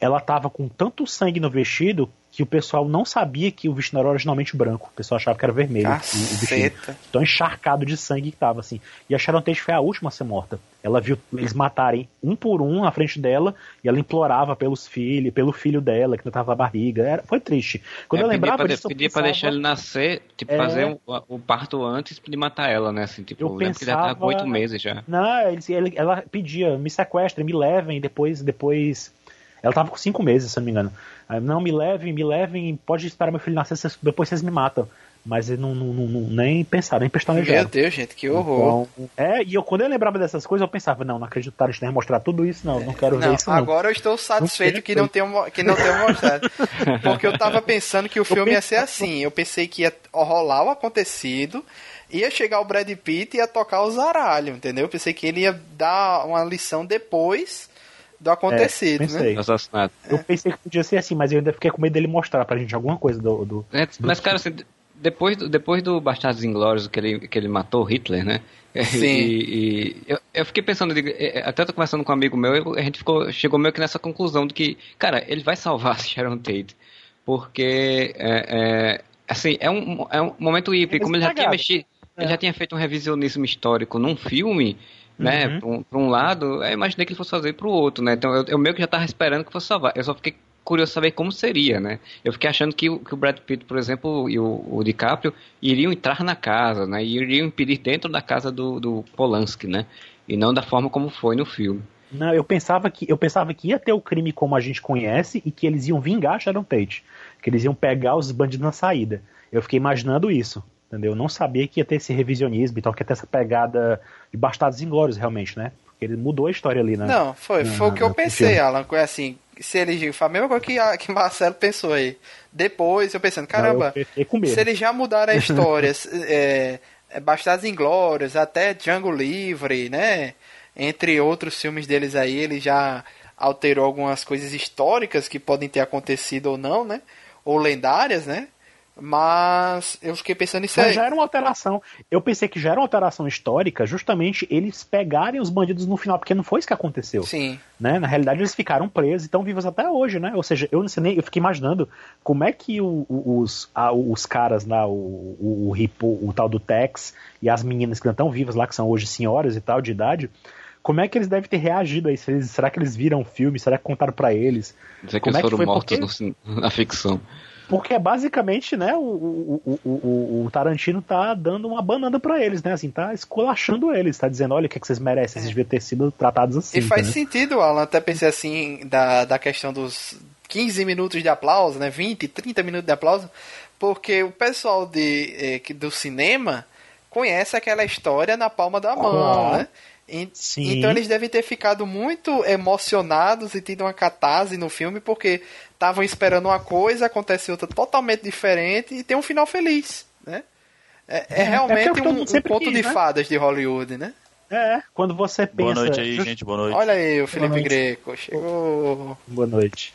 ela tava com tanto sangue no vestido que o pessoal não sabia que o vestido era originalmente branco. O pessoal achava que era vermelho. O, o vestido. Tão encharcado de sangue que tava, assim. E a Sharon Tate foi a última a ser morta. Ela viu eles matarem um por um na frente dela e ela implorava pelos filhos, pelo filho dela que não tava na barriga. Era, foi triste. Quando é, eu lembrava pedia, disso, eu pedia pensava, pra deixar ele nascer, tipo, É. fazer o, o parto antes de matar ela, né? Assim, tipo, Eu lembro que ele já tava com pensava- oito meses já. Não, ele- ela pedia, me sequestrem, me levem, depois, depois. Ela tava com cinco meses, se eu não me engano. Aí, não, me levem, me levem, pode esperar meu filho nascer, vocês- depois vocês me matam. Mas não, não, não- não- nem pensaram, nem Meu pestanejaram. Deus, gente, que horror. Então, é, e eu, quando eu lembrava dessas coisas, eu pensava, não, não acredito que o Tarantino ia mostrar tudo isso, não, não quero ver Não, isso, não. agora eu estou satisfeito Não que não tenham mo- que não tenham mostrado. Porque eu tava pensando que o filme ia ser assim. Eu pensei que ia rolar o acontecido, ia chegar o Brad Pitt e ia tocar o zaralho, entendeu? Eu pensei que ele ia dar uma lição depois do acontecido, É, né? pensei. do assassinato. Eu pensei que podia ser assim, mas eu ainda fiquei com medo dele mostrar pra gente alguma coisa do. do... É, Mas, cara, assim, depois do, depois do Bastardos Inglórios, que ele, que ele matou Hitler, né? Sim. E, e eu, eu fiquei pensando, é, até tô conversando com um amigo meu, eu- a gente ficou, chegou meio que nessa conclusão de que, cara, ele vai salvar a Sharon Tate. Porque, é, é, assim, é um, é um momento hippie. É Como ele já tinha mexido, ele É. já tinha feito um revisionismo histórico num filme, né? Uhum. Pra um, pra um lado, eu imaginei que ele fosse fazer pro outro, né? Então eu, eu meio que já tava esperando que fosse salvar. Eu só fiquei curioso saber como seria, né? Eu fiquei achando que, o- que o Brad Pitt, por exemplo, e o, o DiCaprio iriam entrar na casa, né? E iriam impedir dentro da casa do, do Polanski, né? E não da forma como foi no filme. Não, eu pensava que eu pensava que ia ter o crime como a gente conhece e que eles iam vingar Sharon Tate, que eles iam pegar os bandidos na saída. Eu fiquei imaginando isso, entendeu? Eu não sabia que ia ter esse revisionismo, então que ia ter essa pegada de Bastardos Inglórios realmente, né? Porque ele mudou a história ali, né? Não, foi, Não, foi o que eu pensei, filme. Alan. Foi assim, se ele foi a mesma coisa que, a- que Marcelo pensou aí. Depois eu pensando, caramba, eu se eles já mudaram a história, é, é, Bastardos Inglórios, até Django Livre, né? Entre outros filmes deles aí, ele já alterou algumas coisas históricas que podem ter acontecido ou não, né? Ou lendárias, né? Mas eu fiquei pensando nisso Mas aí. já era uma alteração. Eu pensei que já era uma alteração histórica, justamente eles pegarem os bandidos no final, porque não foi isso que aconteceu. Sim. né? Na realidade, eles ficaram presos e estão vivos até hoje, né? Ou seja, eu não sei nem, eu fiquei imaginando como é que o- o- os, a- os caras lá, o, o, o, o tal do Tex e as meninas que não estão vivas lá, que são hoje senhoras e tal, de idade, como é que eles devem ter reagido a isso? Eles- será que eles viram o filme? Será que contaram pra eles? Dizer que Como eles é que foram foi? mortos Porque- no na ficção. Porque é basicamente, né, o, o, o, o, Tarantino tá dando uma banana pra eles, né? Assim, tá esculachando eles, tá dizendo, olha o que, é que vocês merecem, vocês deviam ter sido tratados assim. E faz entendeu? sentido, Alan. Até pensei assim, da, da questão dos 15 minutos de aplauso, né? 20, 30 minutos de aplauso. Porque o pessoal de, eh, do cinema conhece aquela história na palma da mão, né? E-. Então eles devem ter ficado muito emocionados e tido uma catarse no filme porque estavam esperando uma coisa, acontece outra totalmente diferente e tem um final feliz, né? É, é é realmente porque todo um, um conto quis, de né? fadas de Hollywood, né? É, quando você pensa. Boa noite aí, gente. Boa noite. Olha aí, o Felipe. Greco. Chegou. Boa noite.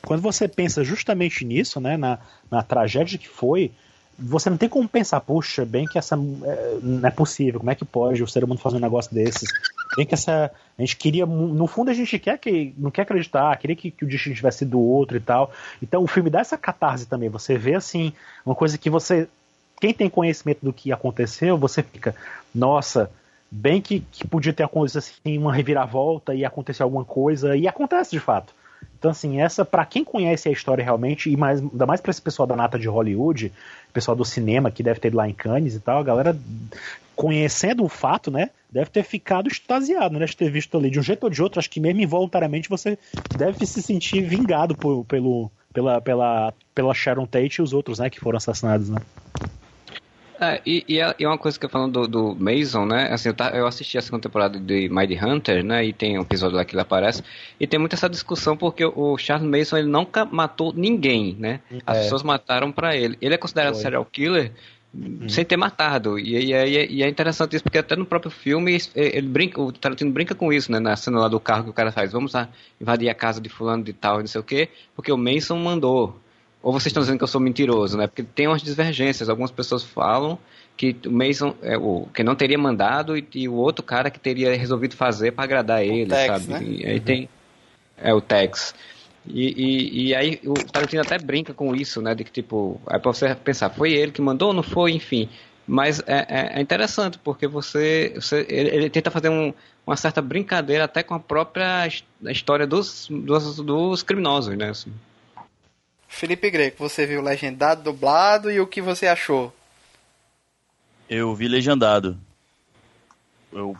Quando você pensa justamente nisso, né, na, na tragédia que foi, você não tem como pensar, puxa, bem que essa é, não é possível, como é que pode o ser humano fazer um negócio desses? Bem que essa a gente queria, no fundo a gente quer que não quer acreditar, queria que, que o destino tivesse sido outro e tal. Então o filme dá essa catarse também. Você vê assim uma coisa que você quem tem conhecimento do que aconteceu, você fica, nossa, bem que, que podia ter acontecido assim, uma reviravolta e acontecer alguma coisa, e acontece de fato. Então, assim, essa, para quem conhece a história realmente, e mais, ainda mais pra esse pessoal da nata de Hollywood, pessoal do cinema que deve ter ido lá em Cannes e tal, a galera, conhecendo o fato, né, deve ter ficado extasiado, né, de ter visto ali de um jeito ou de outro, acho que mesmo involuntariamente você deve se sentir vingado por- pelo, pela, pela, pela Sharon Tate e os outros, né, que foram assassinados, né. É, e, e é e é uma coisa que eu falando do, do Mason, né? Assim, eu, tá- eu assisti a segunda temporada de Mind Hunter, né? E tem um episódio lá que ele aparece. E tem muita essa discussão porque o Charles Mason ele nunca matou ninguém, né? As É. pessoas mataram pra ele. Ele é considerado Foi. serial killer sem ter matado. E, e, e- e é interessante isso porque até no próprio filme ele brinca, o Tarantino brinca com isso, né? Na cena lá do carro que o cara faz. Vamos lá invadir a casa de fulano de tal, e não sei o quê, porque o Mason mandou. Ou vocês estão dizendo que eu sou mentiroso, né? Porque tem umas divergências. Algumas pessoas falam que o Mason é o que não teria mandado e, e o outro cara que teria resolvido fazer para agradar ele, Tex, sabe? né? E aí tem é o Tex. E, e, e, aí o Tarantino até brinca com isso, né? De que tipo, é pra você pensar, foi ele que mandou ou não foi, enfim. Mas é, é, é interessante, porque você. você ele, ele, tenta fazer um, uma certa brincadeira até com a própria história dos, dos, dos criminosos, né? Assim. Felipe Greco, você viu legendado, dublado e o que você achou? Eu vi legendado. Eu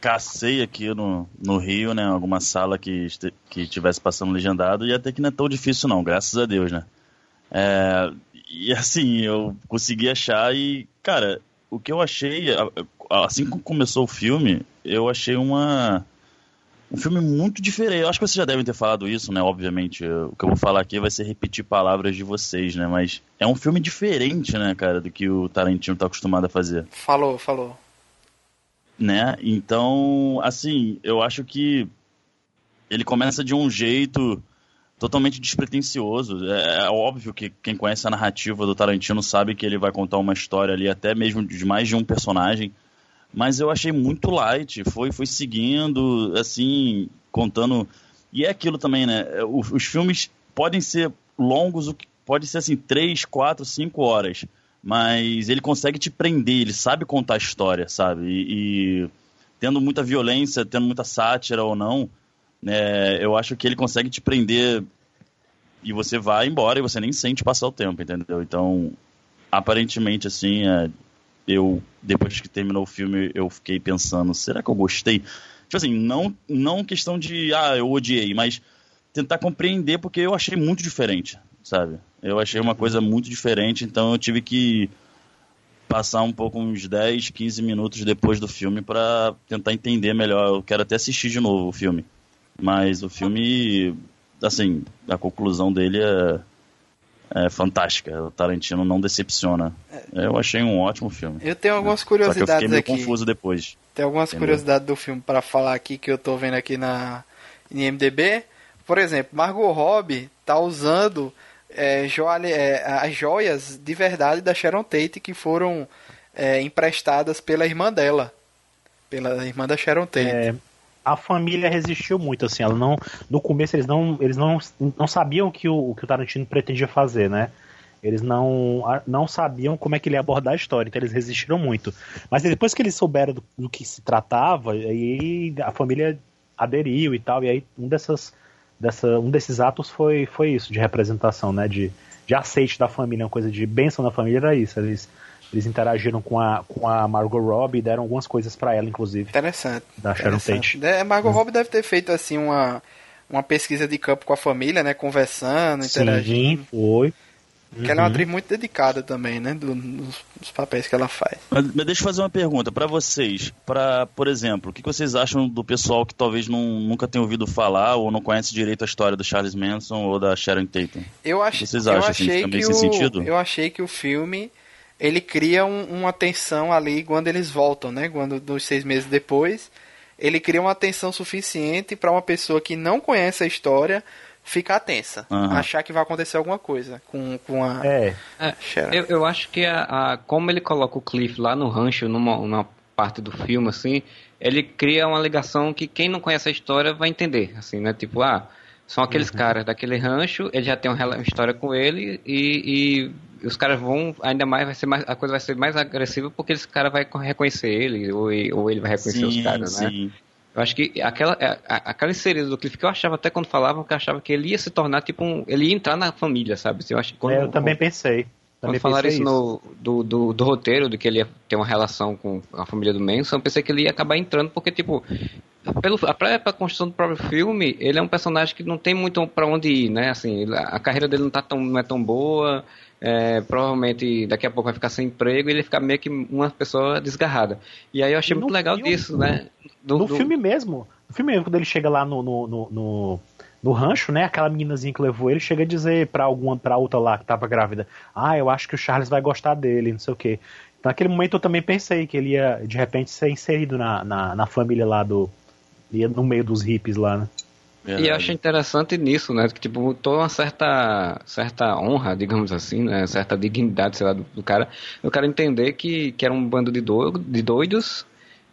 cacei aqui no, no Rio, né? Alguma sala que, que tivesse passando legendado e até que não é tão difícil não, graças a Deus, né? É, e assim, eu consegui achar e, cara, o que eu achei, assim que começou o filme, eu achei uma um filme muito diferente. Eu acho que vocês já devem ter falado isso, né? Obviamente, o que eu vou falar aqui vai ser repetir palavras de vocês, né? Mas é um filme diferente, né, cara, do que o Tarantino tá acostumado a fazer. Falou, falou. Né? Então, assim, eu acho que ele começa de um jeito totalmente despretensioso. É, é, óbvio que quem conhece a narrativa do Tarantino sabe que ele vai contar uma história ali, até mesmo de mais de um personagem mas eu achei muito light, foi, foi seguindo, assim, contando. E é aquilo também, né? Os, os filmes podem ser longos, pode ser assim, 3, 4, 5 horas, mas ele consegue te prender, ele sabe contar a história, sabe? E, e tendo muita violência, tendo muita sátira ou não, né, eu acho que ele consegue te prender e você vai embora e você nem sente passar o tempo, entendeu? Então, aparentemente, assim, é, eu, depois que terminou o filme, eu fiquei pensando, será que eu gostei? Tipo assim, não, não questão de, ah, eu odiei, mas tentar compreender porque eu achei muito diferente, sabe? Eu achei uma coisa muito diferente, então eu tive que passar um pouco uns 10, 15 minutos depois do filme para tentar entender melhor. Eu quero até assistir de novo o filme. Mas o filme, assim, a conclusão dele é é fantástica. O Tarantino não decepciona. Eu achei um ótimo filme. Eu tenho algumas curiosidades Só que eu fiquei meio aqui. confuso depois. Tem algumas entendeu? curiosidades do filme para falar aqui que eu tô vendo aqui na IMDb. Por exemplo, Margot Robbie tá usando é, é, as joias de verdade da Sharon Tate que foram é, emprestadas pela irmã dela. Pela irmã da Sharon Tate. A família resistiu muito, assim, ela não. No começo eles não, eles não, não sabiam que o, que o Tarantino pretendia fazer, né? Eles não, não sabiam como é que ele ia abordar a história, então eles resistiram muito. Mas depois que eles souberam do, do que se tratava, aí a família aderiu e tal, e aí um dessas, dessa, um desses atos foi, foi isso, de representação, né? De, de aceite da família, uma coisa de bênção da família era isso. Eles eles interagiram com a, com a Margot Robbie e deram algumas coisas para ela, inclusive. Interessante. Da Sharon Tate. É, Margot hum. Robbie deve ter feito assim uma, uma pesquisa de campo com a família, né? Conversando, interagindo. Sim, foi. Porque uhum. ela é uma uhum. atriz muito dedicada também, né? Do, dos, dos, papéis que ela faz. Mas, mas deixa eu fazer uma pergunta para vocês. para por exemplo, o que vocês acham do pessoal que talvez não, nunca tenha ouvido falar ou não conhece direito a história do Charles Manson ou da Sharon Tate? Eu, ach, vocês acham, eu assim, achei assim, que o, sentido? Eu achei que o filme ele cria um, uma tensão ali quando eles voltam, né? Quando dos seis meses depois, ele cria uma tensão suficiente para uma pessoa que não conhece a história ficar tensa, uhum. achar que vai acontecer alguma coisa com, com a. É. é eu, eu acho que a, a, como ele coloca o Cliff lá no rancho, numa, numa parte do filme, assim, ele cria uma ligação que quem não conhece a história vai entender, assim, né? Tipo, ah, são aqueles uhum. caras daquele rancho, ele já tem uma história com ele e, e os caras vão ainda mais vai ser mais a coisa vai ser mais agressiva porque esse cara vai reconhecer ele ou, ou ele vai reconhecer sim, os caras, né? sim. né? Eu acho que aquela, aquela inserida do Cliff que eu achava até quando falavam que eu achava que ele ia se tornar tipo um. Ele ia entrar na família, sabe? Eu, acho, quando, é, eu também pensei. Também quando falaram isso, no, do, do, do, roteiro, de que ele ia ter uma relação com a família do Manson, eu pensei que ele ia acabar entrando, porque, tipo, pelo, a própria construção do próprio filme, ele é um personagem que não tem muito para onde ir, né? Assim, a carreira dele não, tá tão, não é tão boa, é, provavelmente daqui a pouco vai ficar sem emprego e ele ficar meio que uma pessoa desgarrada. E aí eu achei muito legal filme, disso, né? Do, no do... filme mesmo, no filme mesmo, quando ele chega lá no, no, no, no no rancho, né? Aquela meninazinha que levou ele chega a dizer pra alguma, pra outra lá que tava grávida, ah, eu acho que o Charles vai gostar dele, não sei o quê. Então, naquele momento eu também pensei que ele ia, de repente, ser inserido na, na, na família lá do. Ia no meio dos hippies lá, né? E eu acho interessante nisso, né? Que, tipo, toda uma certa, certa honra, digamos assim, né? Certa dignidade, sei lá, do, do cara. Eu quero entender que, que era um bando de, do, de doidos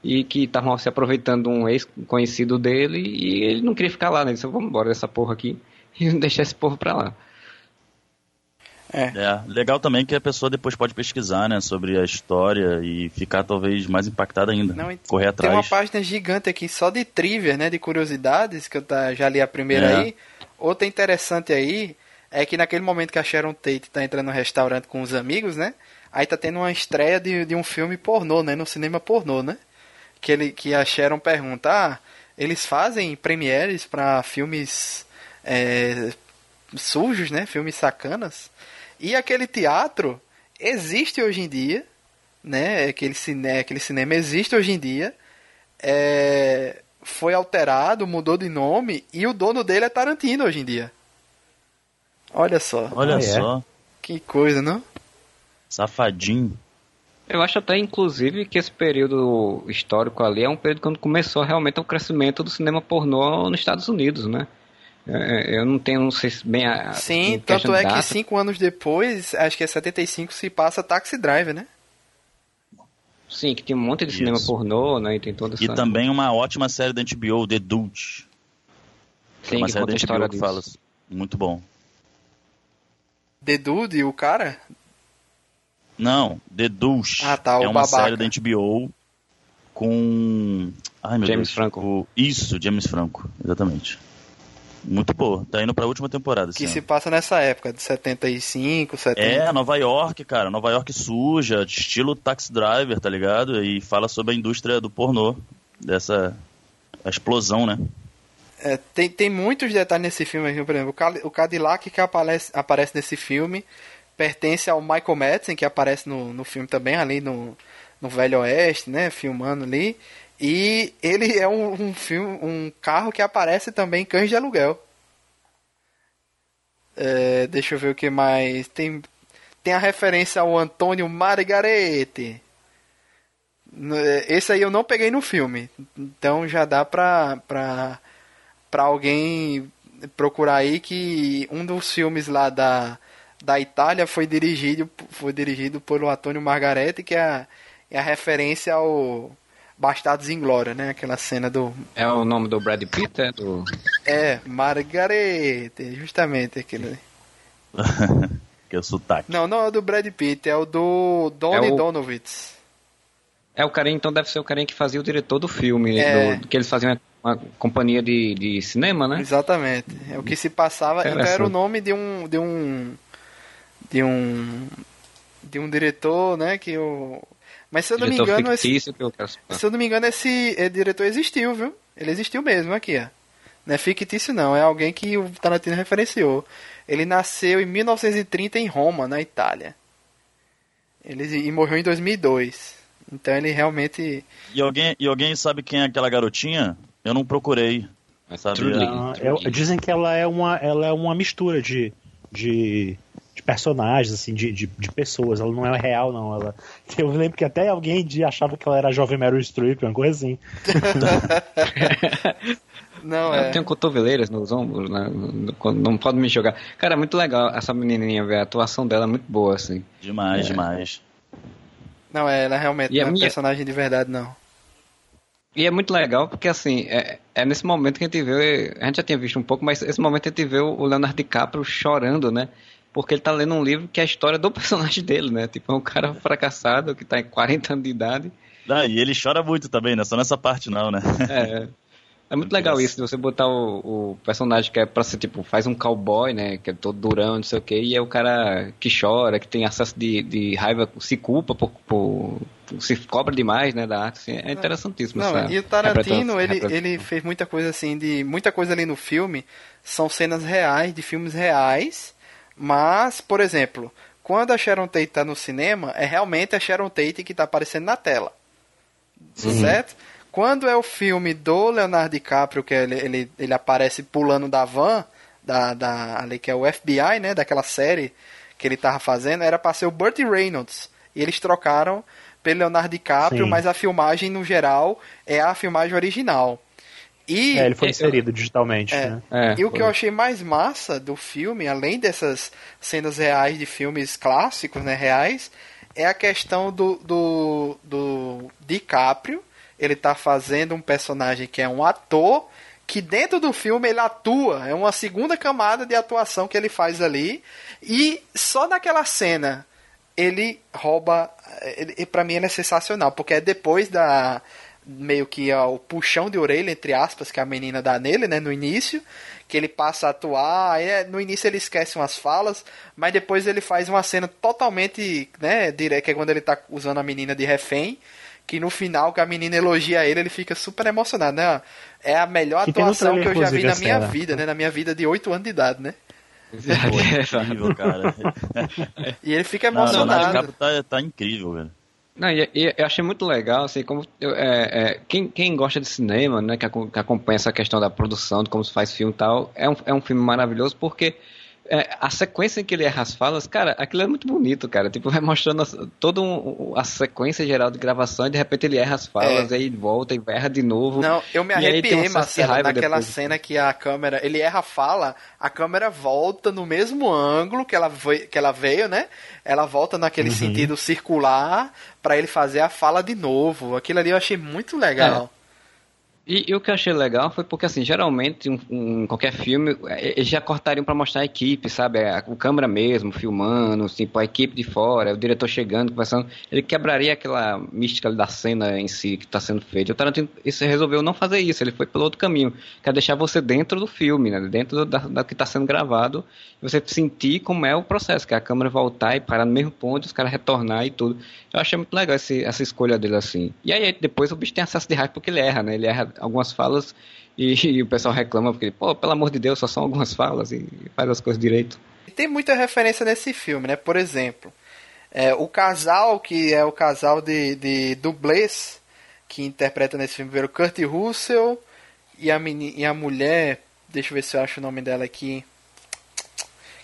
e que estavam se aproveitando um ex-conhecido dele e ele não queria ficar lá, né? Ele disse, vamos embora dessa porra aqui. e deixar esse povo pra lá. É, legal também que a pessoa depois pode pesquisar, né, sobre a história e ficar talvez mais impactada ainda. Não, correr Tem atrás. uma página gigante aqui só de trivia, né? De curiosidades, que eu tá- já li a primeira É. aí. Outra interessante aí é que naquele momento que a Sharon Tate tá entrando no restaurante com os amigos, né? Aí tá tendo uma estreia de, de um filme pornô, né? No cinema pornô, né? Que, ele, que a Sharon pergunta, ah, eles fazem premieres pra filmes é, sujos, né? Filmes sacanas. E aquele teatro existe hoje em dia, né? Aquele, cine, aquele cinema existe hoje em dia. É, foi alterado, mudou de nome e o dono dele é Tarantino hoje em dia. Olha só, Olha Ah, é? só, que coisa, não? safadinho. Eu acho até, inclusive, que esse período histórico ali é um período quando começou realmente o crescimento do cinema pornô nos Estados Unidos, né? É, Eu não tenho, não sei se bem a. Sim, tanto é de que data. cinco anos depois, acho que é 75, se passa Taxi Driver, né? Sim, que tem um monte de cinema Isso. pornô, né? E tem toda essa. E também uma ótima série da HBO, The Dude. Sim, uma que série da HBO que disso. fala. Muito bom. The Dude, o cara? Não, The Douche. Ah, tá, o é uma babaca. série da HBO com. Ai, meu James Deus. Franco. Isso, James Franco, exatamente. Muito boa. Tá indo pra última temporada. Que esse se ano. passa nessa época, de 75, 70. É, Nova York, cara. Nova York suja, estilo Taxi Driver, tá ligado? E fala sobre a indústria do pornô. Dessa a explosão, né? É, tem, tem muitos detalhes nesse filme aqui, por exemplo, o Cadillac que aparece, aparece nesse filme pertence ao Michael Madsen, que aparece no, no filme também, ali no, no Velho Oeste, né, filmando ali. E ele é um, um filme, um carro que aparece também em Cães de Aluguel. É, deixa eu ver o que mais. Tem, tem a referência ao Antônio Margarete. É, Esse aí eu não peguei no filme. Então já dá pra, pra, pra alguém procurar aí que um dos filmes lá da, da Itália foi dirigido, foi dirigido pelo Antônio Margarete, que é é a referência ao Bastardos em Glória, né? Aquela cena do. É o nome do Brad Pitt, é? Do... É, Margarete, justamente aquele. ali. que é o sotaque. Não, não é o do Brad Pitt, é o do Donny É o- Donovitz. É o carinha, então deve ser o carinha que fazia o diretor do filme, É. do- que eles faziam uma, companhia de, de cinema, né? Exatamente. É o que se passava. Então era o nome de um. de um. de um. de um diretor, né? Que o. Mas se eu não me engano, esse, que eu quero se eu não me engano, esse eh, diretor existiu, viu? Ele existiu mesmo aqui, ó. Não é fictício não, é alguém que o Tarantino referenciou. Ele nasceu em 1930 em Roma, na Itália. Ele e morreu em 2002. Então ele realmente E alguém, e alguém sabe quem é aquela garotinha? Eu não procurei. Sabia? Truly, Ah, Truly. eu- dizem que ela é uma, ela é uma mistura de, de personagens, assim, de, de, de pessoas. Ela não é real, não. Ela, eu lembro que até alguém de- achava que ela era a jovem Meryl Streep, uma coisa assim. não Eu é. tenho cotoveleiras nos ombros, né? Não pode me jogar. Cara, é muito legal essa menininha, velho. A atuação dela é muito boa, assim. Demais, É. demais. Não é, ela realmente E não é um minha- personagem de verdade não. E é muito legal porque, assim, é, é nesse momento que a gente vê. A gente já tinha visto um pouco, mas esse momento a gente vê o Leonardo DiCaprio chorando, né? Porque ele tá lendo um livro que é a história do personagem dele, né? Tipo, é um cara fracassado que tá em 40 anos de idade. Ah, e ele chora muito também, né? Só nessa parte não, né? É. É muito legal isso, de você botar o, o personagem que é pra ser, tipo, faz um cowboy, né? Que é todo durão, não sei o quê, e é o cara que chora, que tem acesso de, de raiva, se culpa por, por- se cobra demais, né, da arte. Assim, é interessantíssimo. Não, essa e o Tarantino, ele, ele fez muita coisa assim, de muita coisa ali no filme são cenas reais, de filmes reais, mas, por exemplo, quando a Sharon Tate tá no cinema, é realmente a Sharon Tate que tá aparecendo na tela. Certo? Quando é o filme do Leonardo DiCaprio, que ele, ele, ele aparece pulando da van, da, da, ali que é o FBI, né, daquela série que ele tava fazendo, era pra ser o Burt Reynolds. E eles trocaram pelo Leonardo DiCaprio, Sim. mas a filmagem, no geral, é a filmagem original. E, É, ele foi eu- inserido digitalmente, É. né? É, e o que eu achei mais massa do filme, além dessas cenas reais de filmes clássicos, né, reais, é a questão do, do, do DiCaprio. Ele tá fazendo um personagem que é um ator que dentro do filme ele atua, é uma segunda camada de atuação que ele faz ali, e só naquela cena ele rouba, ele, para mim ele é sensacional, porque é depois da meio que ó, o puxão de orelha entre aspas que a menina dá nele, né, no início, que ele passa a atuar, aí, é, no início ele esquece umas falas, mas depois ele faz uma cena totalmente, né, direta, que é quando ele tá usando a menina de refém, que no final que a menina elogia ele, ele fica super emocionado, né? É a melhor Que atuação que trailer, eu já vi na minha cena. vida, né? Na minha vida de 8 anos de idade, né? Pô, é incrível, cara. E ele fica Não, Leonardo emocionado. DiCaprio tá, tá incrível, velho. Não, e, e eu achei muito legal, assim, como eu- é, é, quem, quem gosta de cinema, né, que, que acompanha essa questão da produção, de como se faz filme e tal, é um, é um filme maravilhoso porque é, a sequência em que ele erra as falas, cara, aquilo é muito bonito, cara. Tipo, vai mostrando toda um- a sequência geral de gravação e de repente ele erra as falas, É. aí volta e erra de novo. Não, eu me arrepiei, Marcelo, naquela depois. cena que a câmera, ele erra a fala, a câmera volta no mesmo ângulo que ela, foi, que ela veio, né? Ela volta naquele sentido circular pra ele fazer a fala de novo. Aquilo ali eu achei muito legal. E, e o que eu achei legal foi porque, assim, geralmente, um, um- qualquer filme, eh, eles já cortariam pra mostrar a equipe, sabe? A, o câmera mesmo, filmando, tipo, a equipe de fora, o diretor chegando, conversando. Ele quebraria aquela mística da cena em si que tá sendo feita. O Tarantino isso, resolveu não fazer isso, ele foi pelo outro caminho, que é deixar você dentro do filme, né? Dentro da, da que tá sendo gravado, você sentir como é o processo, que é a câmera voltar e parar no mesmo ponto, os caras retornar e tudo. Eu achei muito legal esse, essa escolha dele assim. E aí depois o bicho tem acesso de raiva porque ele erra, né? Ele erra algumas falas e, e o pessoal reclama porque, pô, pelo amor de Deus, só são algumas falas e faz as coisas direito. Tem muita referência nesse filme, né? Por exemplo, é, o casal que é o casal de, de dublês que interpreta nesse filme, o Kurt Russell e a, meni, e a mulher, deixa eu ver se eu acho o nome dela aqui.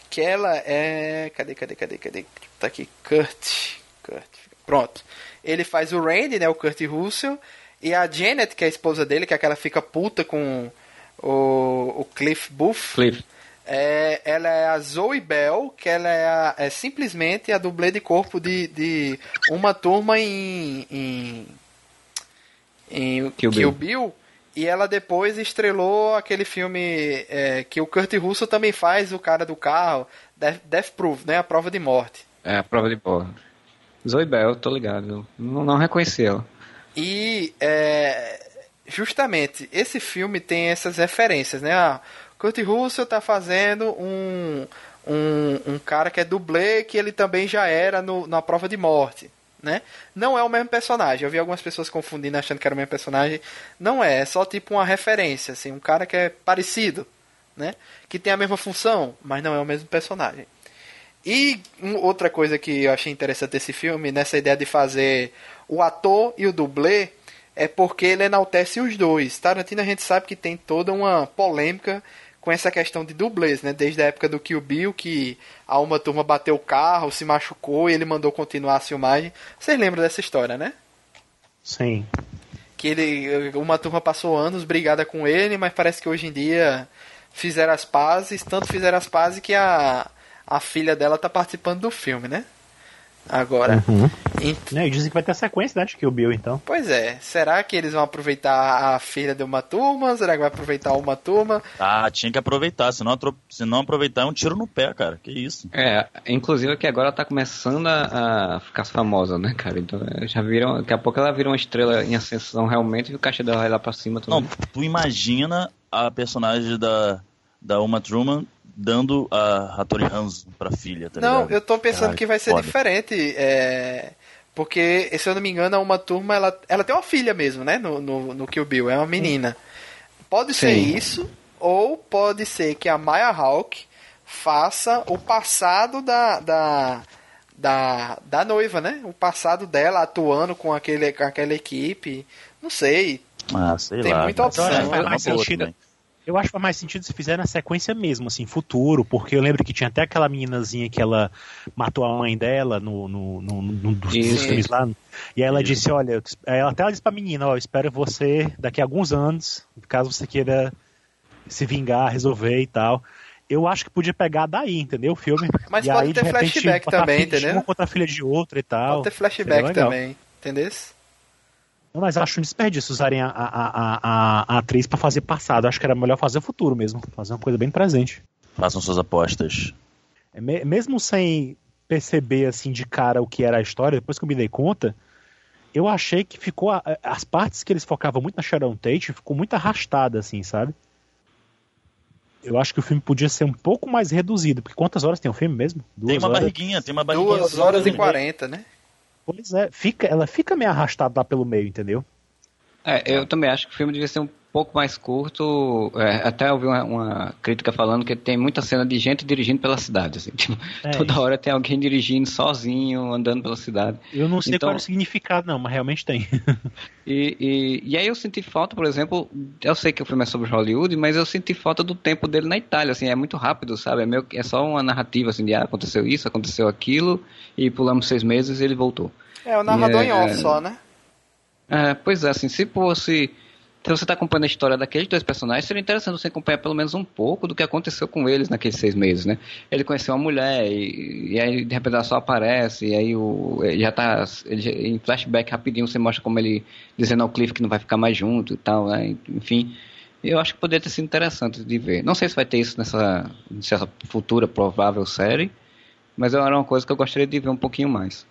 Que ela é. Cadê, cadê, cadê, cadê? Tá aqui, Kurt. Kurt. Pronto. Ele faz o Randy, né? O Kurt Russell. E a Janet, que é a esposa dele, que é aquela fica puta com o, o Cliff Booth. Cliff. É, ela é a Zoe Bell, que ela é, a- é simplesmente a dublê de corpo de, de uma turma em, em, em Kill Kill, Bill. Bill. E ela depois estrelou aquele filme é, que o Kurt Russell também faz, o cara do carro, Death, Death Proof, né? A prova de morte. É a prova de porra. Zoe Bell, tô ligado. Não, não reconheci ela. E é, justamente esse filme tem essas referências, né? Ah, Kurt Russell tá fazendo um, um, um cara que é dublê que ele também já era no, na prova de morte. Né? Não é o mesmo personagem. Eu vi algumas pessoas confundindo achando que era o mesmo personagem. Não é, é só tipo uma referência, assim, um cara que é parecido, né? Que tem a mesma função, mas não é o mesmo personagem. E outra coisa que eu achei interessante desse filme, nessa ideia de fazer o ator e o dublê, é porque ele enaltece os dois. Tarantino a gente sabe que tem toda uma polêmica com essa questão de dublês, né? Desde a época do Kill Bill, que a uma turma bateu o carro, se machucou e ele mandou continuar a filmagem. Vocês lembram dessa história, né? Sim. que ele uma turma passou anos brigada com ele, mas parece que hoje em dia fizeram as pazes, tanto fizeram as pazes que a, a filha dela tá participando do filme, né? Agora. Uhum. Ent- Né, E dizem que vai ter sequência, né, de Kill Bill, então. Pois é, será que eles vão aproveitar a filha de uma turma? Será que vai aproveitar uma turma? Ah, tinha que aproveitar. Se não, atro- se não aproveitar, é um tiro no pé, cara. Que isso. É, inclusive que agora ela tá começando a, a ficar famosa, né, cara? Então é, já viram. Daqui a pouco ela vira uma estrela em ascensão realmente e o caixa dela vai lá pra cima Não, também. tu imagina a personagem da, da Uma Truman dando a, a Tori Hanzo pra filha, tá não, ligado? eu tô pensando Caralho, que vai ser foda. diferente. É... Porque, se eu não me engano, a uma turma, ela, ela tem uma filha mesmo, né? No, no, no Kill Bill, é uma menina. Pode ser Sim. isso, ou pode ser que a Maya Hawke faça o passado da, da, da, da noiva, né? O passado dela atuando com, aquele, com aquela equipe. Não sei. Ah, sei Tem lá. muita mas opção. é Faz uma mais boa sentido. Eu acho que faz mais sentido se fizer na sequência mesmo, assim, futuro, porque eu lembro que tinha até aquela meninazinha que ela matou a mãe dela no, no, no, no- dos, filmes lá. E ela disse, olha, ela até ela disse pra menina, ó, eu espero você daqui a alguns anos, caso você queira se vingar, resolver e tal. Eu acho que podia pegar daí, entendeu? O filme. Mas e pode aí, ter repente, flashback a também, entendeu? uma contra a filha de outra e tal. Pode ter flashback também. Entendeu? Mas acho um desperdício usarem a, a, a, a, a atriz para fazer passado. Acho que era melhor fazer o futuro mesmo. Fazer uma coisa bem presente. Façam suas apostas. É, mesmo sem perceber assim de cara o que era a história, depois que eu me dei conta, eu achei que ficou. As partes que eles focavam muito na Sharon Tate ficou muito arrastada, assim, sabe? Eu acho que o filme podia ser um pouco mais reduzido, porque quantas horas tem o filme mesmo? Duas tem uma horas... barriguinha, tem uma barriguinha. Duas horas e quarenta, né? Pois é, fica, ela fica meio arrastada lá pelo meio, entendeu? É, eu também acho que o filme devia ser um pouco mais curto. É, até ouvi uma, uma, crítica falando que tem muita cena de gente dirigindo pela cidade. Assim, tipo, é, toda isso. hora tem alguém dirigindo sozinho, andando pela cidade. Eu não sei então, qual é o significado, não, mas realmente tem. e, e, e, aí eu senti falta, por exemplo, eu sei que o filme é sobre Hollywood, mas eu senti falta do tempo dele na Itália. Assim, é muito rápido, sabe? É, meio, é só uma narrativa assim, de ah, aconteceu isso, aconteceu aquilo, e pulamos seis meses e ele voltou. É, o narrador e, em off é, só, né? É, pois é, assim, se fosse se você está acompanhando a história daqueles dois personagens, seria interessante você acompanhar pelo menos um pouco do que aconteceu com eles naqueles seis meses, né? Ele conheceu uma mulher e, e aí de repente ela só aparece e aí o, ele já tá ele, em flashback rapidinho você mostra como ele dizendo ao Cliff que não vai ficar mais junto e tal, né? Enfim, eu acho que poderia ter sido interessante de ver. Não sei se vai ter isso nessa, nessa futura provável série, mas era uma coisa que eu gostaria de ver um pouquinho mais.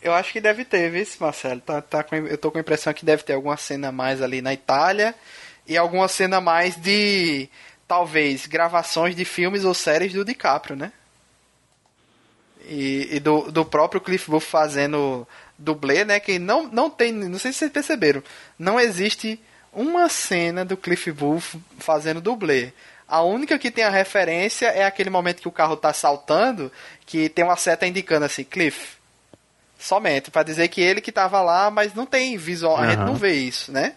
Eu acho que deve ter, viu, Marcelo? Tá, tá com, eu tô com a impressão que deve ter alguma cena mais ali na Itália e alguma cena mais de talvez gravações de filmes ou séries do DiCaprio, né? E, e do, do próprio Cliff Booth fazendo dublê, né? Que não, não tem, não sei se vocês perceberam, não existe uma cena do Cliff Booth fazendo dublê. A única que tem a referência é aquele momento que o carro tá saltando, que tem uma seta indicando assim, Cliff, Somente, para dizer que ele que estava lá, mas não tem visual, uhum. a gente não vê isso, né?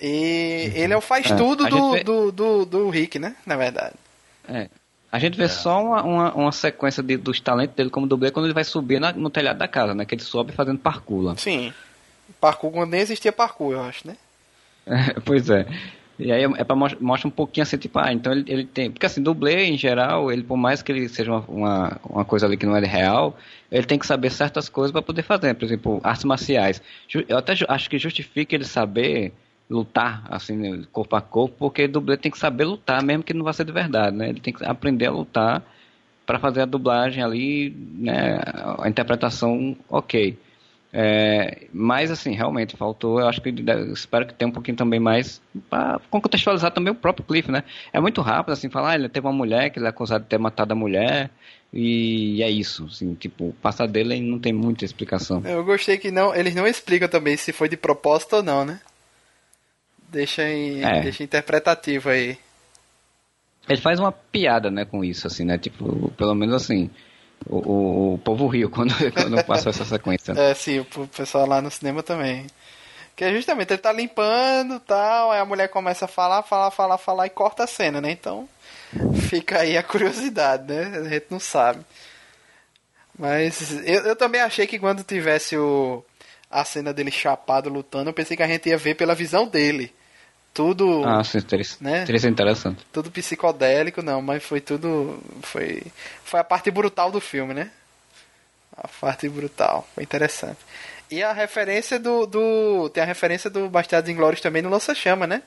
E uhum. ele é o faz é, tudo do, vê... do, do, do, Rick, né? Na verdade. É. A gente vê é. só uma, uma, uma sequência de, dos talentos dele como dublê quando ele vai subir na, no telhado da casa, né? Que ele sobe fazendo parkour lá. Sim. Parkour quando nem existia parkour, eu acho, né? É, pois é. E aí é pra mostrar um pouquinho assim, tipo, ah, então ele, ele tem. Porque assim, dublê em geral, ele por mais que ele seja uma, uma, uma coisa ali que não é real, ele tem que saber certas coisas para poder fazer. Por exemplo, artes marciais. Eu até acho que justifica ele saber lutar, assim, né, corpo a corpo, porque dublê tem que saber lutar, mesmo que não vá ser de verdade, né? Ele tem que aprender a lutar para fazer a dublagem ali, né? A interpretação ok. É, mas assim, realmente faltou. Eu acho que eu espero que tenha um pouquinho também mais para contextualizar também o próprio Cliff, né? É muito rápido assim falar, ah, ele teve uma mulher que ele é acusado de ter matado a mulher e é isso, assim, tipo, o passado dele não tem muita explicação. Eu gostei que não, eles não explicam também se foi de propósito ou não, né? Deixa em, é. deixa interpretativo aí. Ele faz uma piada, né, com isso, assim, né? Tipo, pelo menos assim o, o, povo riu quando, quando passou essa sequência. É, sim, o pessoal lá no cinema também. Que é justamente ele tá limpando tal, aí a mulher começa a falar, falar, falar, falar e corta a cena, né? Então fica aí a curiosidade, né? A gente não sabe. Mas eu, eu também achei que quando tivesse o, a cena dele chapado lutando, eu pensei que a gente ia ver pela visão dele tudo. Ah, sim, teria, né? interessante. Tudo psicodélico, não, mas foi tudo. Foi, foi a parte brutal do filme, né? A parte brutal. Foi interessante. E a referência do. do tem a referência do Bastardos Inglórios também no Lança-Chama, né?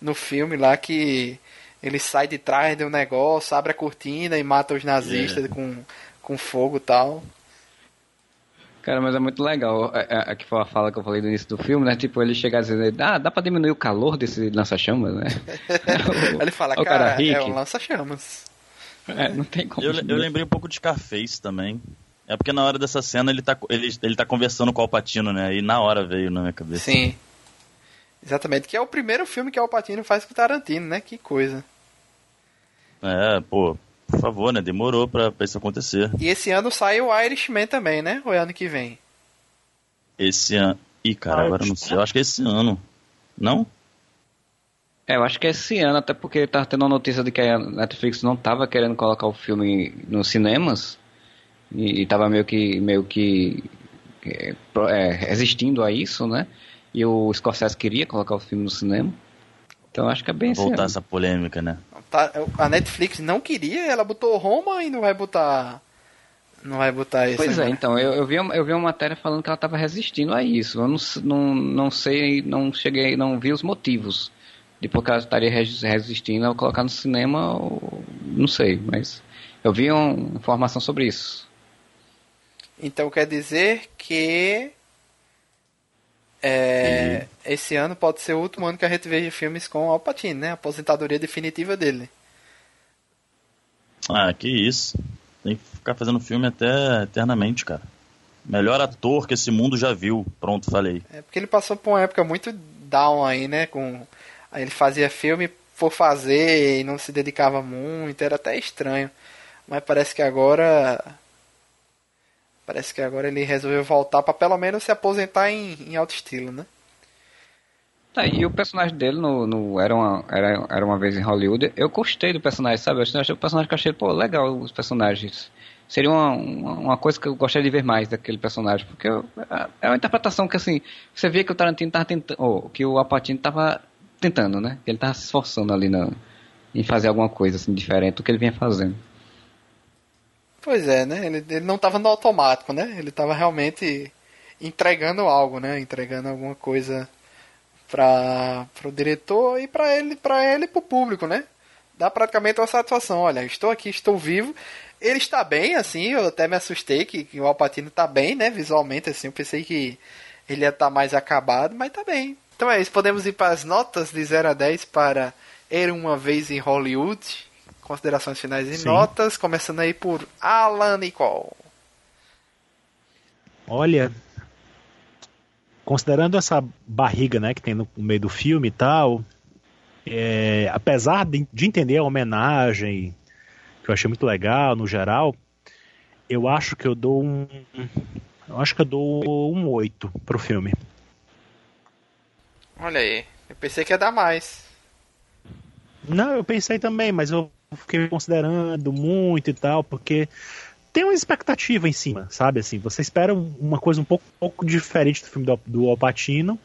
No filme lá que ele sai de trás de um negócio, abre a cortina e mata os nazistas yeah. com, com fogo e tal. Cara, mas é muito legal. É, é, que foi a fala que eu falei no início do filme, né? Tipo, ele chega dizendo, ah, dá pra diminuir o calor desse lança-chamas, né? ele fala, o cara, cara é um lança-chamas. É, não tem como. Eu, eu lembrei um pouco de Scarface também. É porque na hora dessa cena ele tá, ele, ele tá conversando com o Alpatino, né? E na hora veio na minha cabeça. Sim. Exatamente, que é o primeiro filme que o Alpatino faz com o Tarantino, né? Que coisa. É, pô, por favor, né? Demorou pra, pra isso acontecer. E esse ano sai o Irishman também, né? Ou é ano que vem? Esse ano. Ih, cara, agora não sei. Eu acho que é esse ano. Não? É, eu acho que é esse ano, até porque tava tendo a notícia de que a Netflix não tava querendo colocar o filme nos cinemas. E, e tava meio que. meio que. É, é, resistindo a isso, né? E o Scorsese queria colocar o filme no cinema. Então acho que é bem Voltar essa polêmica, né? Tá, a Netflix não queria, ela botou Roma e não vai botar Não vai botar isso. Pois é, então, eu, eu, vi, uma- eu vi uma matéria falando que ela estava resistindo a isso. Eu não, não, não sei, não cheguei, não vi os motivos de por que ela estaria res- resistindo ao colocar no cinema, ou- não sei, mas eu vi uma informação sobre isso. Então quer dizer que é, esse ano pode ser o último ano que a gente veja filmes com Al Pacino, né? A aposentadoria definitiva dele. Ah, que isso. Tem que ficar fazendo filme até eternamente, cara. Melhor ator que esse mundo já viu. Pronto, falei. É porque ele passou por uma época muito down aí, né? Com aí ele fazia filme por fazer e não se dedicava muito, era até estranho. Mas parece que agora parece que agora ele resolveu voltar pra pelo menos se aposentar em, em alto estilo, né? Tá, e o personagem dele no, no era, uma, era, era uma vez em Hollywood, eu gostei do personagem, sabe? Eu achei o personagem que achei, pô, legal os personagens. Seria uma, uma, uma coisa que eu gostaria de ver mais daquele personagem, porque eu- é- é uma interpretação que, assim, você vê que o Tarantino tava tentando, ou que o Apatino tava tentando, né? Ele tava se esforçando ali na, em fazer alguma coisa, assim, diferente do que ele vinha fazendo. Pois é, né? Ele, ele não tava no automático, né? Ele tava realmente entregando algo, né? Entregando alguma coisa para o diretor e para ele, para ele pro público, né? Dá praticamente uma satisfação. Olha, estou aqui, estou vivo. Ele está bem, assim. Eu até me assustei que, que o Alpatino tá bem, né? Visualmente, assim. Eu pensei que ele ia estar mais acabado, mas tá bem. Então é isso. Podemos ir para as notas de 0 a 10 para Era uma vez em Hollywood. Considerações finais e Sim. notas. Começando aí por Alan Nicole. Olha, considerando essa barriga, né, que tem no meio do filme e tal, é, apesar de, de entender a homenagem, que eu achei muito legal no geral, eu acho que eu dou um, eu acho que eu dou um 8 pro filme. Olha aí. Eu pensei que ia dar mais. Não, eu pensei também, mas eu fiquei considerando muito e tal, porque tem uma expectativa em cima, sabe? Assim, você espera uma coisa um pouco, um pouco diferente do filme do, do Alpatino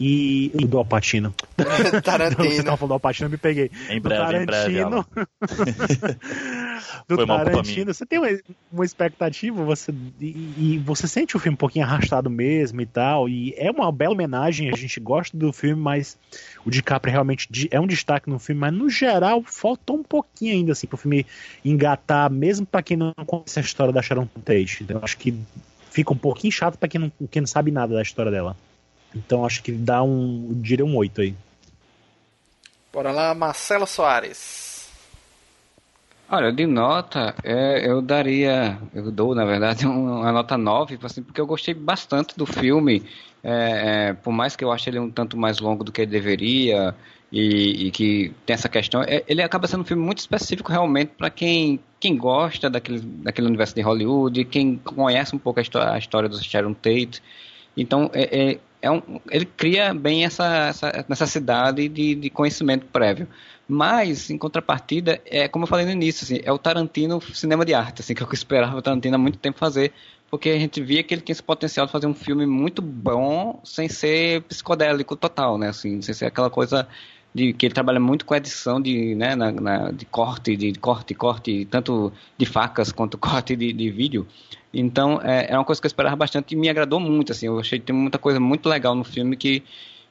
e do Alpatino. Você Tarantino. tava falando do Alpatino, eu me peguei. Em Do breve, em breve. Do Foi Tarantino, você tem uma, uma expectativa, você e, e você sente o filme um pouquinho arrastado mesmo e tal, e é uma bela homenagem, a gente gosta do filme, mas o DiCaprio realmente é um destaque no filme, mas no geral faltou um pouquinho ainda assim pro filme engatar, mesmo pra quem não conhece a história da Sharon Tate. Então, eu acho que fica um pouquinho chato pra quem não, quem não sabe nada da história dela. Então acho que dá um, diria um 8 aí. Bora lá, Marcelo Soares. Olha, de nota, é, eu daria, eu dou, na verdade, um- uma nota 9, assim, porque eu gostei bastante do filme, é, é, por mais que eu ache ele um tanto mais longo do que ele deveria, e, e que tem essa questão, é, ele acaba sendo um filme muito específico realmente para quem, quem gosta daquele, daquele universo de Hollywood, quem conhece um pouco a, histó- a história do Sharon Tate, então é, é, é um, ele cria bem essa, essa necessidade de, de conhecimento prévio. Mas, em contrapartida, é como eu falei no início, assim, é o Tarantino cinema de arte, assim, que eu esperava o Tarantino há muito tempo fazer, porque a gente via que ele tinha esse potencial de fazer um filme muito bom sem ser psicodélico total, né, assim, sem ser aquela coisa de que ele trabalha muito com edição de, né, na, na- de corte, de corte, corte, tanto de facas quanto corte de, de vídeo. Então, é, é uma coisa que eu esperava bastante e me agradou muito, assim, eu achei que tem muita coisa muito legal no filme que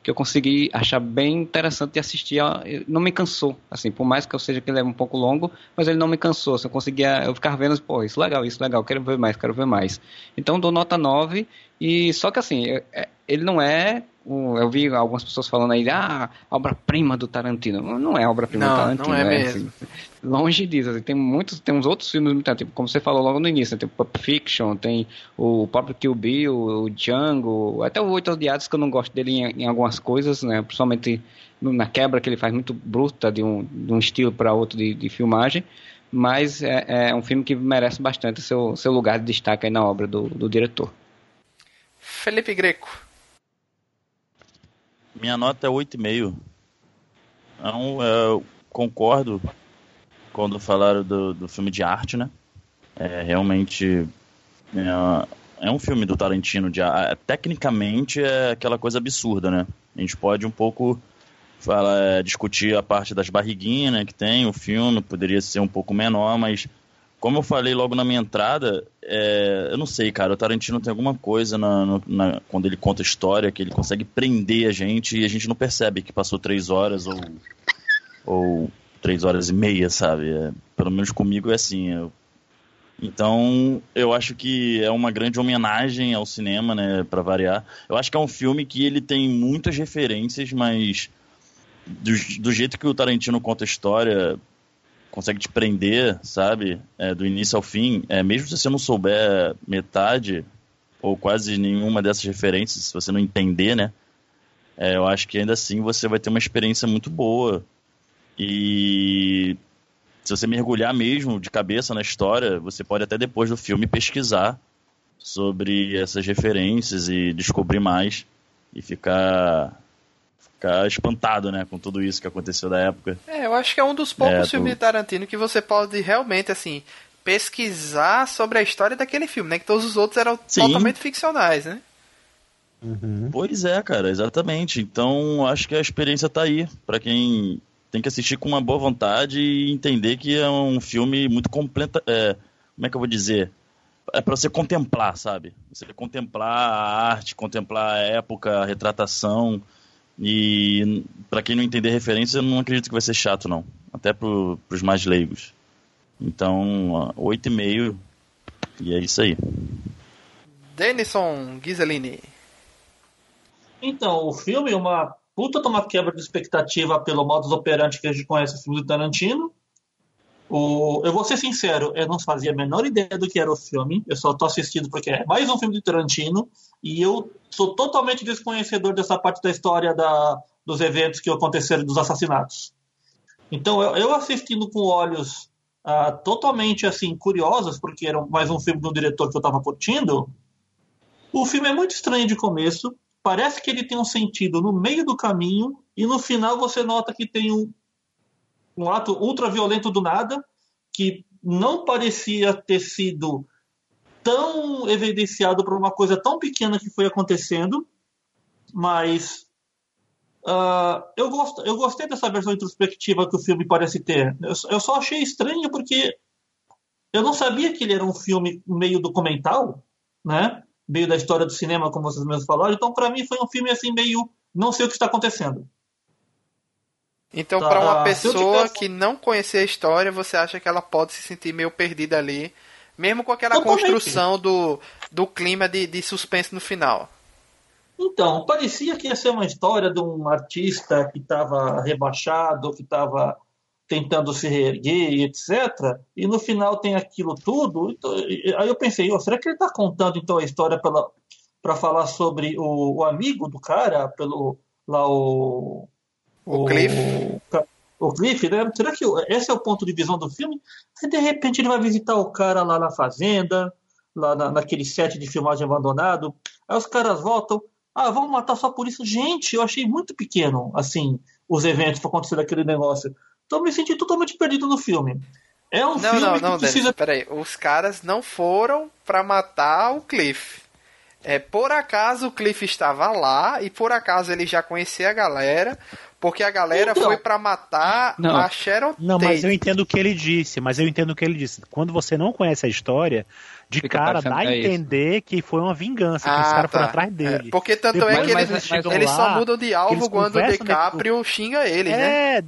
que eu consegui achar bem interessante de assistir. eu- Não me cansou, assim, por mais que eu seja que ele é um pouco longo, mas ele não me cansou. assim, eu conseguia, eu ficava vendo, pô, isso legal, isso legal, quero ver mais, quero ver mais. Então dou nota 9 e só que assim, é- é- ele não é eu vi algumas pessoas falando aí, ah, obra-prima do Tarantino. Não é obra-prima do Tarantino. não é né, mesmo. assim. longe disso. assim, tem muitos, tem uns outros filmes, muito- tipo, como você falou logo no início, né, tem o Pulp Fiction, tem o próprio Kill Bill, o Django, até o Oito Odiados, que eu não gosto dele em, em algumas coisas, né, principalmente na quebra que ele faz muito bruta de um, de um estilo para outro de, de filmagem, mas é, é um filme que merece bastante seu, seu lugar de destaque aí na obra do, do diretor. Felipe Greco. Minha nota é 8,5. Então, eu concordo quando falaram do, do filme de arte, né? É, realmente é, é um filme do Tarantino. De, a- tecnicamente é aquela coisa absurda, né? A gente pode um pouco falar, é, discutir a parte das barriguinhas né, que tem o filme, poderia ser um pouco menor, mas como eu falei logo na minha entrada, é, eu não sei, cara, o Tarantino tem alguma coisa na, na, quando ele conta história que ele consegue prender a gente e a gente não percebe que passou três horas ou, ou três horas e meia, sabe? É, pelo menos comigo é assim. Eu, então, eu acho que é uma grande homenagem ao cinema, né, para variar. Eu acho que é um filme que ele tem muitas referências, mas do, do jeito que o Tarantino conta a história, consegue te prender, sabe? É, do início ao fim. É, mesmo se você não souber metade ou quase nenhuma dessas referências, se você não entender, né? É, eu acho que ainda assim você vai ter uma experiência muito boa. E se você mergulhar mesmo de cabeça na história, você pode até depois do filme pesquisar sobre essas referências e descobrir mais e ficar ficar espantado, né, com tudo isso que aconteceu da época. É, eu acho que é um dos poucos é, filmes de Tarantino que você pode realmente, assim, pesquisar sobre a história daquele filme, né? Que todos os outros eram Sim. totalmente ficcionais, né? Uhum. Pois é, cara, exatamente. Então, acho que a experiência tá aí, para quem tem que assistir com uma boa vontade e entender que é um filme muito completo. É, como é que eu vou dizer? É para você contemplar, sabe? Você contemplar a arte, contemplar a época, a retratação. E para quem não entender referência, eu não acredito que vai ser chato, não. Até para os mais leigos. Então, 8,5 e é isso aí. Denison Ghiselini. Então, o filme é uma puta de uma quebra de expectativa pelo modus operandi que a gente conhece o filme do Tarantino. O, eu vou ser sincero, eu não fazia a menor ideia do que era o filme. Eu só tô assistindo porque é mais um filme do Tarantino e eu sou totalmente desconhecedor dessa parte da história da, dos eventos que aconteceram dos assassinatos. Então eu, eu assistindo com olhos ah, totalmente assim curiosos, porque era mais um filme de um diretor que eu estava curtindo. O filme é muito estranho de começo. Parece que ele tem um sentido no meio do caminho e no final você nota que tem um, um ato ultra violento do nada, que não parecia ter sido tão evidenciado por uma coisa tão pequena que foi acontecendo, mas uh, eu, gosto, eu gostei dessa versão introspectiva que o filme parece ter. Eu, eu, só achei estranho porque eu não sabia que ele era um filme meio documental, né? Meio da história do cinema, como vocês mesmos falaram. Então, para mim, foi um filme assim meio não sei o que está acontecendo. Então, tá. para uma pessoa tivesse... que não conhecer a história, você acha que ela pode se sentir meio perdida ali, mesmo com aquela Totalmente. construção do, do clima de, de suspense no final? Então, parecia que ia ser uma história de um artista que estava rebaixado, que estava tentando se reerguer, etc. E no final tem aquilo tudo. Então, aí eu pensei, oh, será que ele está contando então a história para falar sobre o, o, amigo do cara, pelo lá o o, Cliff. O, Cliff, né? Será que esse é o ponto de visão do filme? Aí de repente ele vai visitar o cara lá na fazenda, lá na, naquele set de filmagem abandonado. Aí os caras voltam. Ah, vamos matar só por isso. Gente, eu achei muito pequeno, assim, os eventos para acontecer daquele negócio. Então eu me senti totalmente perdido no filme. É um não, filme não, que não, precisa... Dennis, peraí. Os caras não foram para matar o Cliff. É, por acaso o Cliff estava lá e por acaso ele já conhecia a galera. Porque a galera então, foi para matar não, a Sharon Não, Tate. mas eu entendo o que ele disse, mas eu entendo o que ele disse. Quando você não conhece a história, de Fica cara dá a entender que foi uma vingança, ah, que os caras tá. foram atrás dele. É, porque tanto Depois, é que eles, mas, mas, eles lá, só mudam de alvo quando o DiCaprio que... xinga eles, é, né?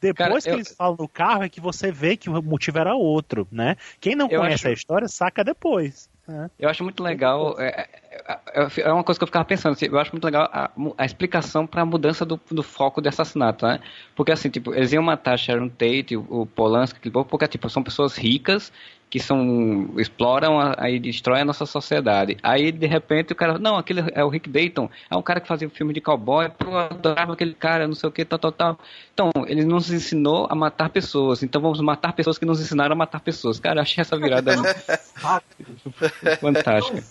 Depois cara, que eu... eles falam no carro é que você vê que o motivo era outro, né? Quem não eu conhece acho... a história saca depois. É. Eu acho muito legal. É, é, é, é, uma coisa que eu ficava pensando. Assim, eu acho muito legal a, a explicação para a mudança do, do, foco de assassinato, né? Porque assim, tipo, eles iam matar Sharon Tate, o, o Polanski, porque tipo, são pessoas ricas que são exploram aí destroem a nossa sociedade. Aí de repente o cara, não, aquele é o Rick Dayton, é um cara que fazia um filme de cowboy, pô, eu adorava aquele cara, não sei o que, tal, tal, tal. Então, ele nos ensinou a matar pessoas. Então vamos matar pessoas que nos ensinaram a matar pessoas. Cara, achei essa virada fantástica.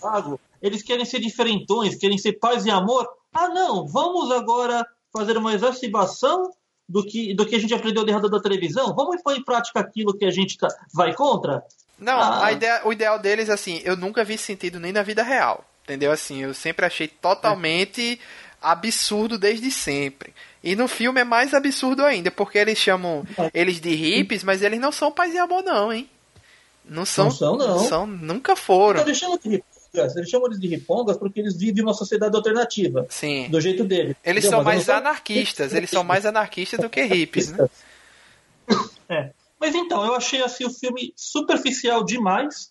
Eles querem ser diferentões, querem ser paz e amor. Ah, não, vamos agora fazer uma exacerbação do que, do que a gente aprendeu de errado da televisão? Vamos pôr em prática aquilo que a gente tá, vai contra? Não, ah. a ideia, o ideal deles, assim, eu nunca vi sentido nem na vida real. Entendeu? Assim, eu sempre achei totalmente absurdo desde sempre. E no filme é mais absurdo ainda, porque eles chamam eles de hippies, mas eles não são paz e amor, não, hein? Não são, Não são, não. são nunca foram. Então, eles chamam de ripongas, eles chamam eles de ripongas porque eles vivem uma sociedade alternativa, Sim. do jeito deles. Eles entendeu? são Mas mais anarquistas, eles são mais anarquistas do que hippies, né? É. Mas então, eu achei assim o filme superficial demais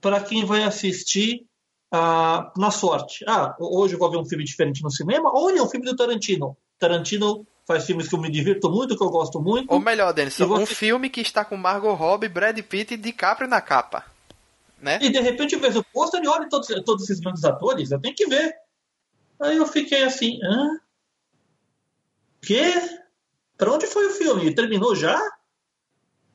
para quem vai assistir ah, na sorte. Ah, hoje eu vou ver um filme diferente no cinema. Olha, um filme do Tarantino. Tarantino faz filmes que eu me divirto muito, que eu gosto muito. Ou melhor, Denison, um filme que está com Margot Robbie, Brad Pitt e DiCaprio na capa. Né? E de repente eu vejo o pôster e olho todos, todos esses grandes atores, eu tenho que ver. Aí eu fiquei assim, hã? Quê? Pra onde foi o filme? Terminou já?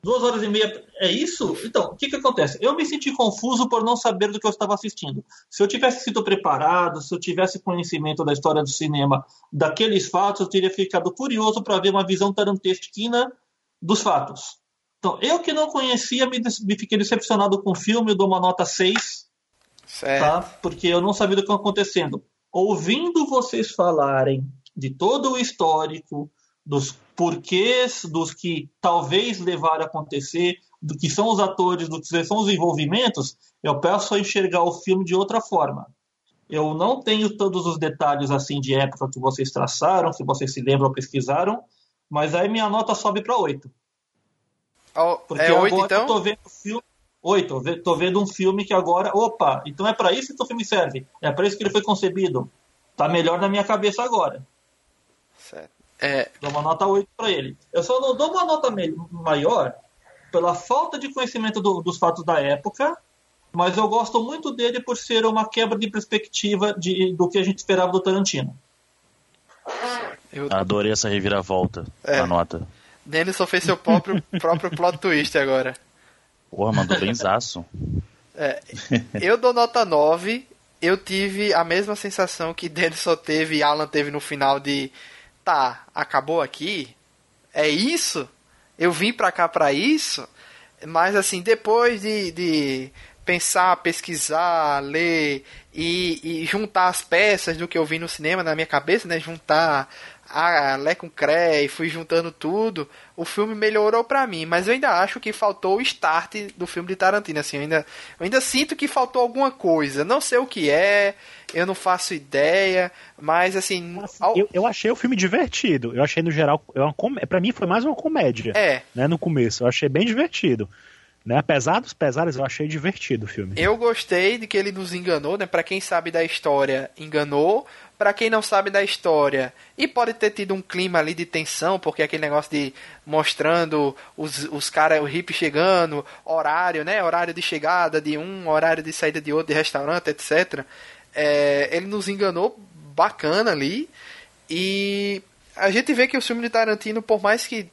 Duas horas e meia. É isso? Então, o que, que acontece? Eu me senti confuso por não saber do que eu estava assistindo. Se eu tivesse sido preparado, se eu tivesse conhecimento da história do cinema, daqueles fatos, eu teria ficado curioso para ver uma visão tarantesquina dos fatos. Então, eu que não conhecia, me, me fiquei decepcionado com o filme, eu dou uma nota 6, Certo. tá? Porque eu não sabia do que estava acontecendo. Ouvindo vocês falarem de todo o histórico, dos porquês, dos que talvez levaram a acontecer, do que são os atores, do que são os envolvimentos, eu peço a enxergar o filme de outra forma. Eu não tenho todos os detalhes assim de época que vocês traçaram, que vocês se lembram pesquisaram, mas aí minha nota sobe para 8. Porque é oito agora eu então? tô vendo um filme. Oito, eu ve- tô vendo um filme que agora. Opa, então é pra isso que o filme serve. É pra isso que ele foi concebido. Tá melhor na minha cabeça agora. Certo. É, Dou uma nota 8 pra ele. Eu só não dou uma nota maior pela falta de conhecimento do- dos fatos da época, mas eu gosto muito dele por ser uma quebra de perspectiva de, do que a gente esperava do Tarantino. eu, Adorei essa reviravolta É. na nota. Denison fez seu próprio, próprio plot twist agora. Porra, mandou benzaço. Eu dou nota 9. Eu tive a mesma sensação que Denison teve e Alan teve no final de tá, acabou aqui? É isso? Eu vim pra cá pra isso? Mas assim, depois de, de pensar, pesquisar, ler e, e juntar as peças do que eu vi no cinema na minha cabeça, né? Juntar a Lé com Cré e fui juntando tudo, o filme melhorou pra mim, mas eu ainda acho que faltou o start do filme de Tarantino, assim, eu ainda, eu ainda sinto que faltou alguma coisa, não sei o que é, eu não faço ideia, mas assim, ao- Eu, eu achei o filme divertido. Eu achei, no geral, é pra mim foi mais uma comédia. é, Né, no começo. Eu achei bem divertido. Né? Apesar dos pesares, eu achei divertido o filme. Eu gostei de que ele nos enganou, né? Para quem sabe da história, enganou. Para quem não sabe da história, e pode ter tido um clima ali de tensão, porque aquele negócio de mostrando os, os caras, o hippie chegando, horário, né? Horário de chegada de um, horário de saída de outro, de restaurante, etc. É, ele nos enganou bacana ali. E a gente vê que o filme de Tarantino, por mais que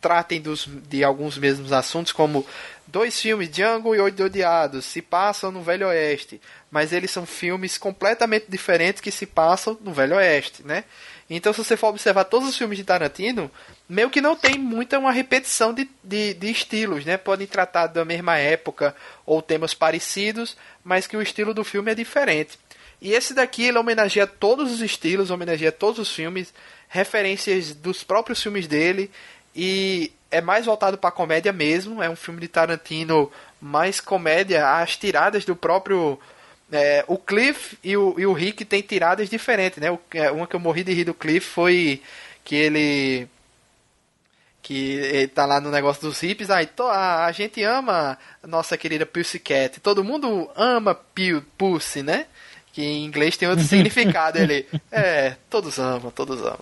tratem dos, de alguns mesmos assuntos, como dois filmes, Django e Oito Odiados, se passam no Velho Oeste, mas eles são filmes completamente diferentes que se passam no Velho Oeste, né? Então, se você for observar todos os filmes de Tarantino, meio que não tem muita uma repetição de, de, de estilos, né? Podem tratar da mesma época ou temas parecidos, mas que o estilo do filme é diferente. E esse daqui ele homenageia todos os estilos, homenageia todos os filmes, referências dos próprios filmes dele e é mais voltado para comédia mesmo. É um filme de Tarantino mais comédia, as tiradas do próprio é, o Cliff e o, e o Rick têm tiradas diferentes, né? O, é, uma que eu morri de rir do Cliff foi que ele que ele tá lá no negócio dos hips, aí to, a, a gente ama nossa querida Pussycat, todo mundo ama Pu- Pussy, né? Que em inglês tem outro significado, ele, é, todos amam, todos amam.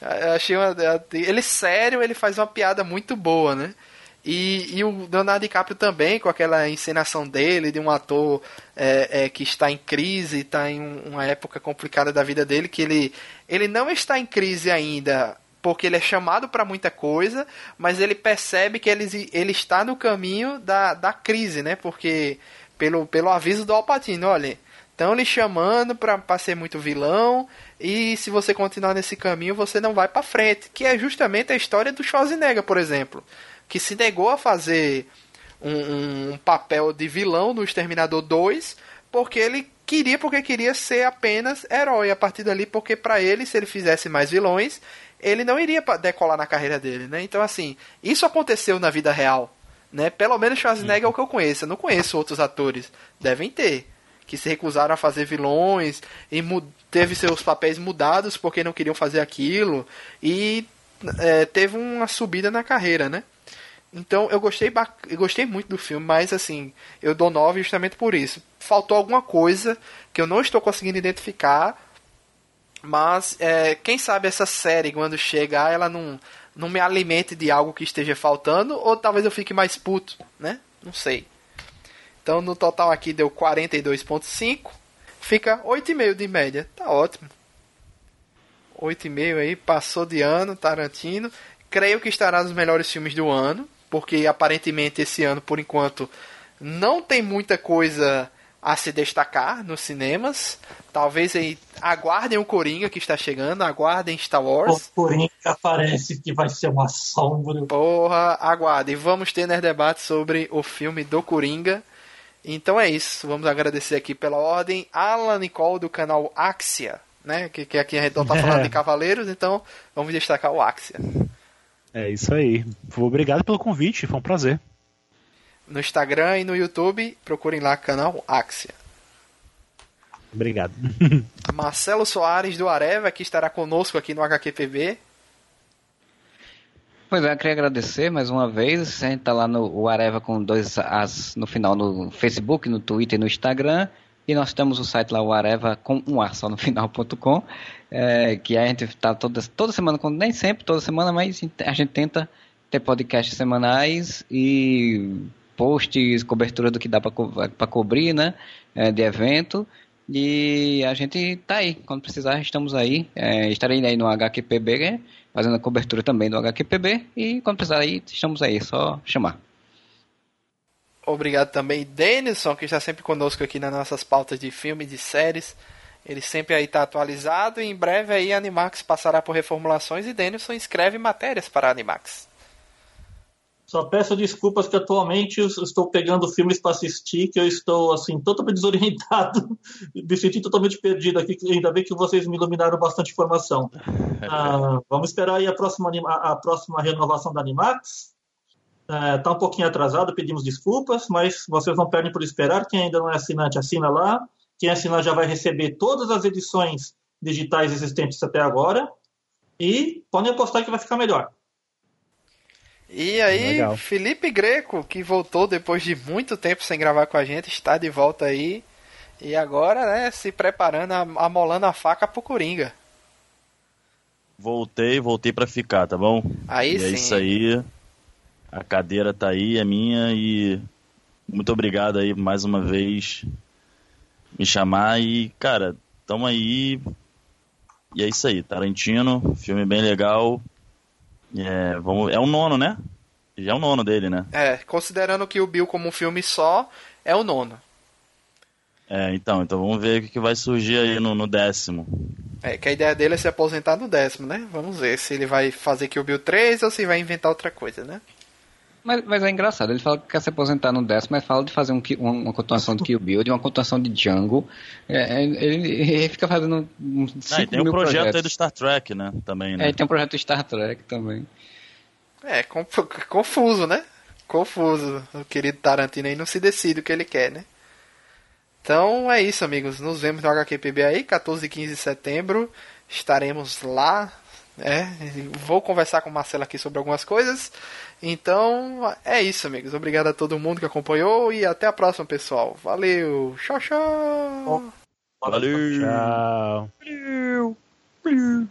Eu achei uma, ele sério, ele faz uma piada muito boa, né? E, e o Leonardo DiCaprio também, com aquela encenação dele, de um ator é, é, que está em crise, está em um- uma época complicada da vida dele, que ele, ele não está em crise ainda, porque ele é chamado para muita coisa, mas ele percebe que ele, ele está no caminho da, da crise, né? Porque pelo, pelo aviso do Alpatino, olha, estão lhe chamando para ser muito vilão, e se você continuar nesse caminho, você não vai para frente, que é justamente a história do Schwarzenegger, por exemplo que se negou a fazer um, um papel de vilão no Exterminador 2 porque ele queria porque queria ser apenas herói a partir dali porque para ele se ele fizesse mais vilões ele não iria decolar na carreira dele né então assim isso aconteceu na vida real Né? Pelo menos Schwarzenegger é o que eu conheço. Eu não conheço outros atores. Devem ter. Que se recusaram a fazer vilões e teve seus papéis mudados porque não queriam fazer aquilo. E é, teve uma subida na carreira, né? Então eu gostei, eu gostei muito do filme, mas assim, eu dou 9 justamente por isso. Faltou alguma coisa que eu não estou conseguindo identificar, mas é, quem sabe essa série, quando chegar, ela não, não me alimente de algo que esteja faltando, ou talvez eu fique mais puto, né? Não sei. Então no total aqui deu 42.5, fica 8,5 de média, tá ótimo. 8,5 aí, passou de ano, Tarantino. Creio que estará nos melhores filmes do ano porque aparentemente esse ano, por enquanto, não tem muita coisa a se destacar nos cinemas. Talvez aí aguardem o Coringa que está chegando, aguardem Star Wars. O Coringa parece que vai ser uma sombra. Porra, aguardem. Vamos ter né, debate sobre o filme do Coringa. Então é isso. Vamos agradecer aqui pela ordem. Alan Nicole do canal Axia, né? Que, que aqui a gente não tá falando de Cavaleiros, então vamos destacar o Axia. É isso aí. Obrigado pelo convite, foi um prazer. No Instagram e no YouTube, procurem lá canal Axia. Obrigado. Marcelo Soares do Areva, que estará conosco aqui no HQPB. Pois é, eu queria agradecer mais uma vez. A gente está lá no Areva com dois as no final no Facebook, no Twitter e no Instagram. E nós temos o site lá, o Areva, com um ar só no final.com, é, que a gente está toda, toda semana, nem sempre, toda semana, mas a gente tenta ter podcasts semanais e posts, cobertura do que dá para co cobrir, né, é, de evento. E a gente tá aí, quando precisar estamos aí. É, estarei aí no HQPB, fazendo a cobertura também do HQPB. E quando precisar aí, estamos aí, é só chamar. Obrigado também, Denison, que está sempre conosco aqui nas nossas pautas de filme, de séries. Ele sempre aí está atualizado e em breve aí a Animax passará por reformulações e Denison escreve matérias para a Animax. Só peço desculpas que atualmente eu estou pegando filmes para assistir, que eu estou assim totalmente desorientado, me senti totalmente perdido aqui. Ainda bem que vocês me iluminaram bastante informação. Ah, vamos esperar aí a próxima, a próxima renovação da Animax Está é, tá um pouquinho atrasado, pedimos desculpas, mas vocês não perdem por esperar. Quem ainda não é assinante, assina lá. Quem assinar já vai receber todas as edições digitais existentes até agora. E podem apostar que vai ficar melhor. E aí, Legal. Felipe Greco, que voltou depois de muito tempo sem gravar com a gente, está de volta aí. E agora, né, se preparando, amolando a faca pro Coringa. Voltei, voltei para ficar, tá bom? Aí e é sim. É isso aí. A cadeira tá aí, é minha e muito obrigado aí mais uma vez me chamar e, cara, tamo aí. E é isso aí, Tarantino, filme bem legal. É, vamos, é o nono, né? Já é o nono dele, né? É, considerando que o Bill como um filme só, é o nono. É, então, então vamos ver o que vai surgir aí no, no, décimo. É, que a ideia dele é se aposentar no décimo, né? Vamos ver se ele vai fazer que o Bill 3 ou se vai inventar outra coisa, né? Mas, mas, é engraçado, ele fala que quer se aposentar no décimo, mas fala de fazer um, uma continuação de Kill Bill, de uma continuação de Django. É, é ele, ele, fica fazendo uns ah, e tem um projeto projetos. aí do Star Trek, né? Também, né? É, tem um projeto do Star Trek também. É, confuso, né? Confuso. O querido Tarantino aí não se decide o que ele quer, né? Então é isso, amigos. Nos vemos no HQPB aí, 14 e 15 de setembro. Estaremos lá. É, vou conversar com o Marcelo aqui sobre algumas coisas. Então, é isso, amigos. Obrigado a todo mundo que acompanhou e até a próxima, pessoal. Valeu. Tchau, tchau. Valeu. Tchau. Valeu.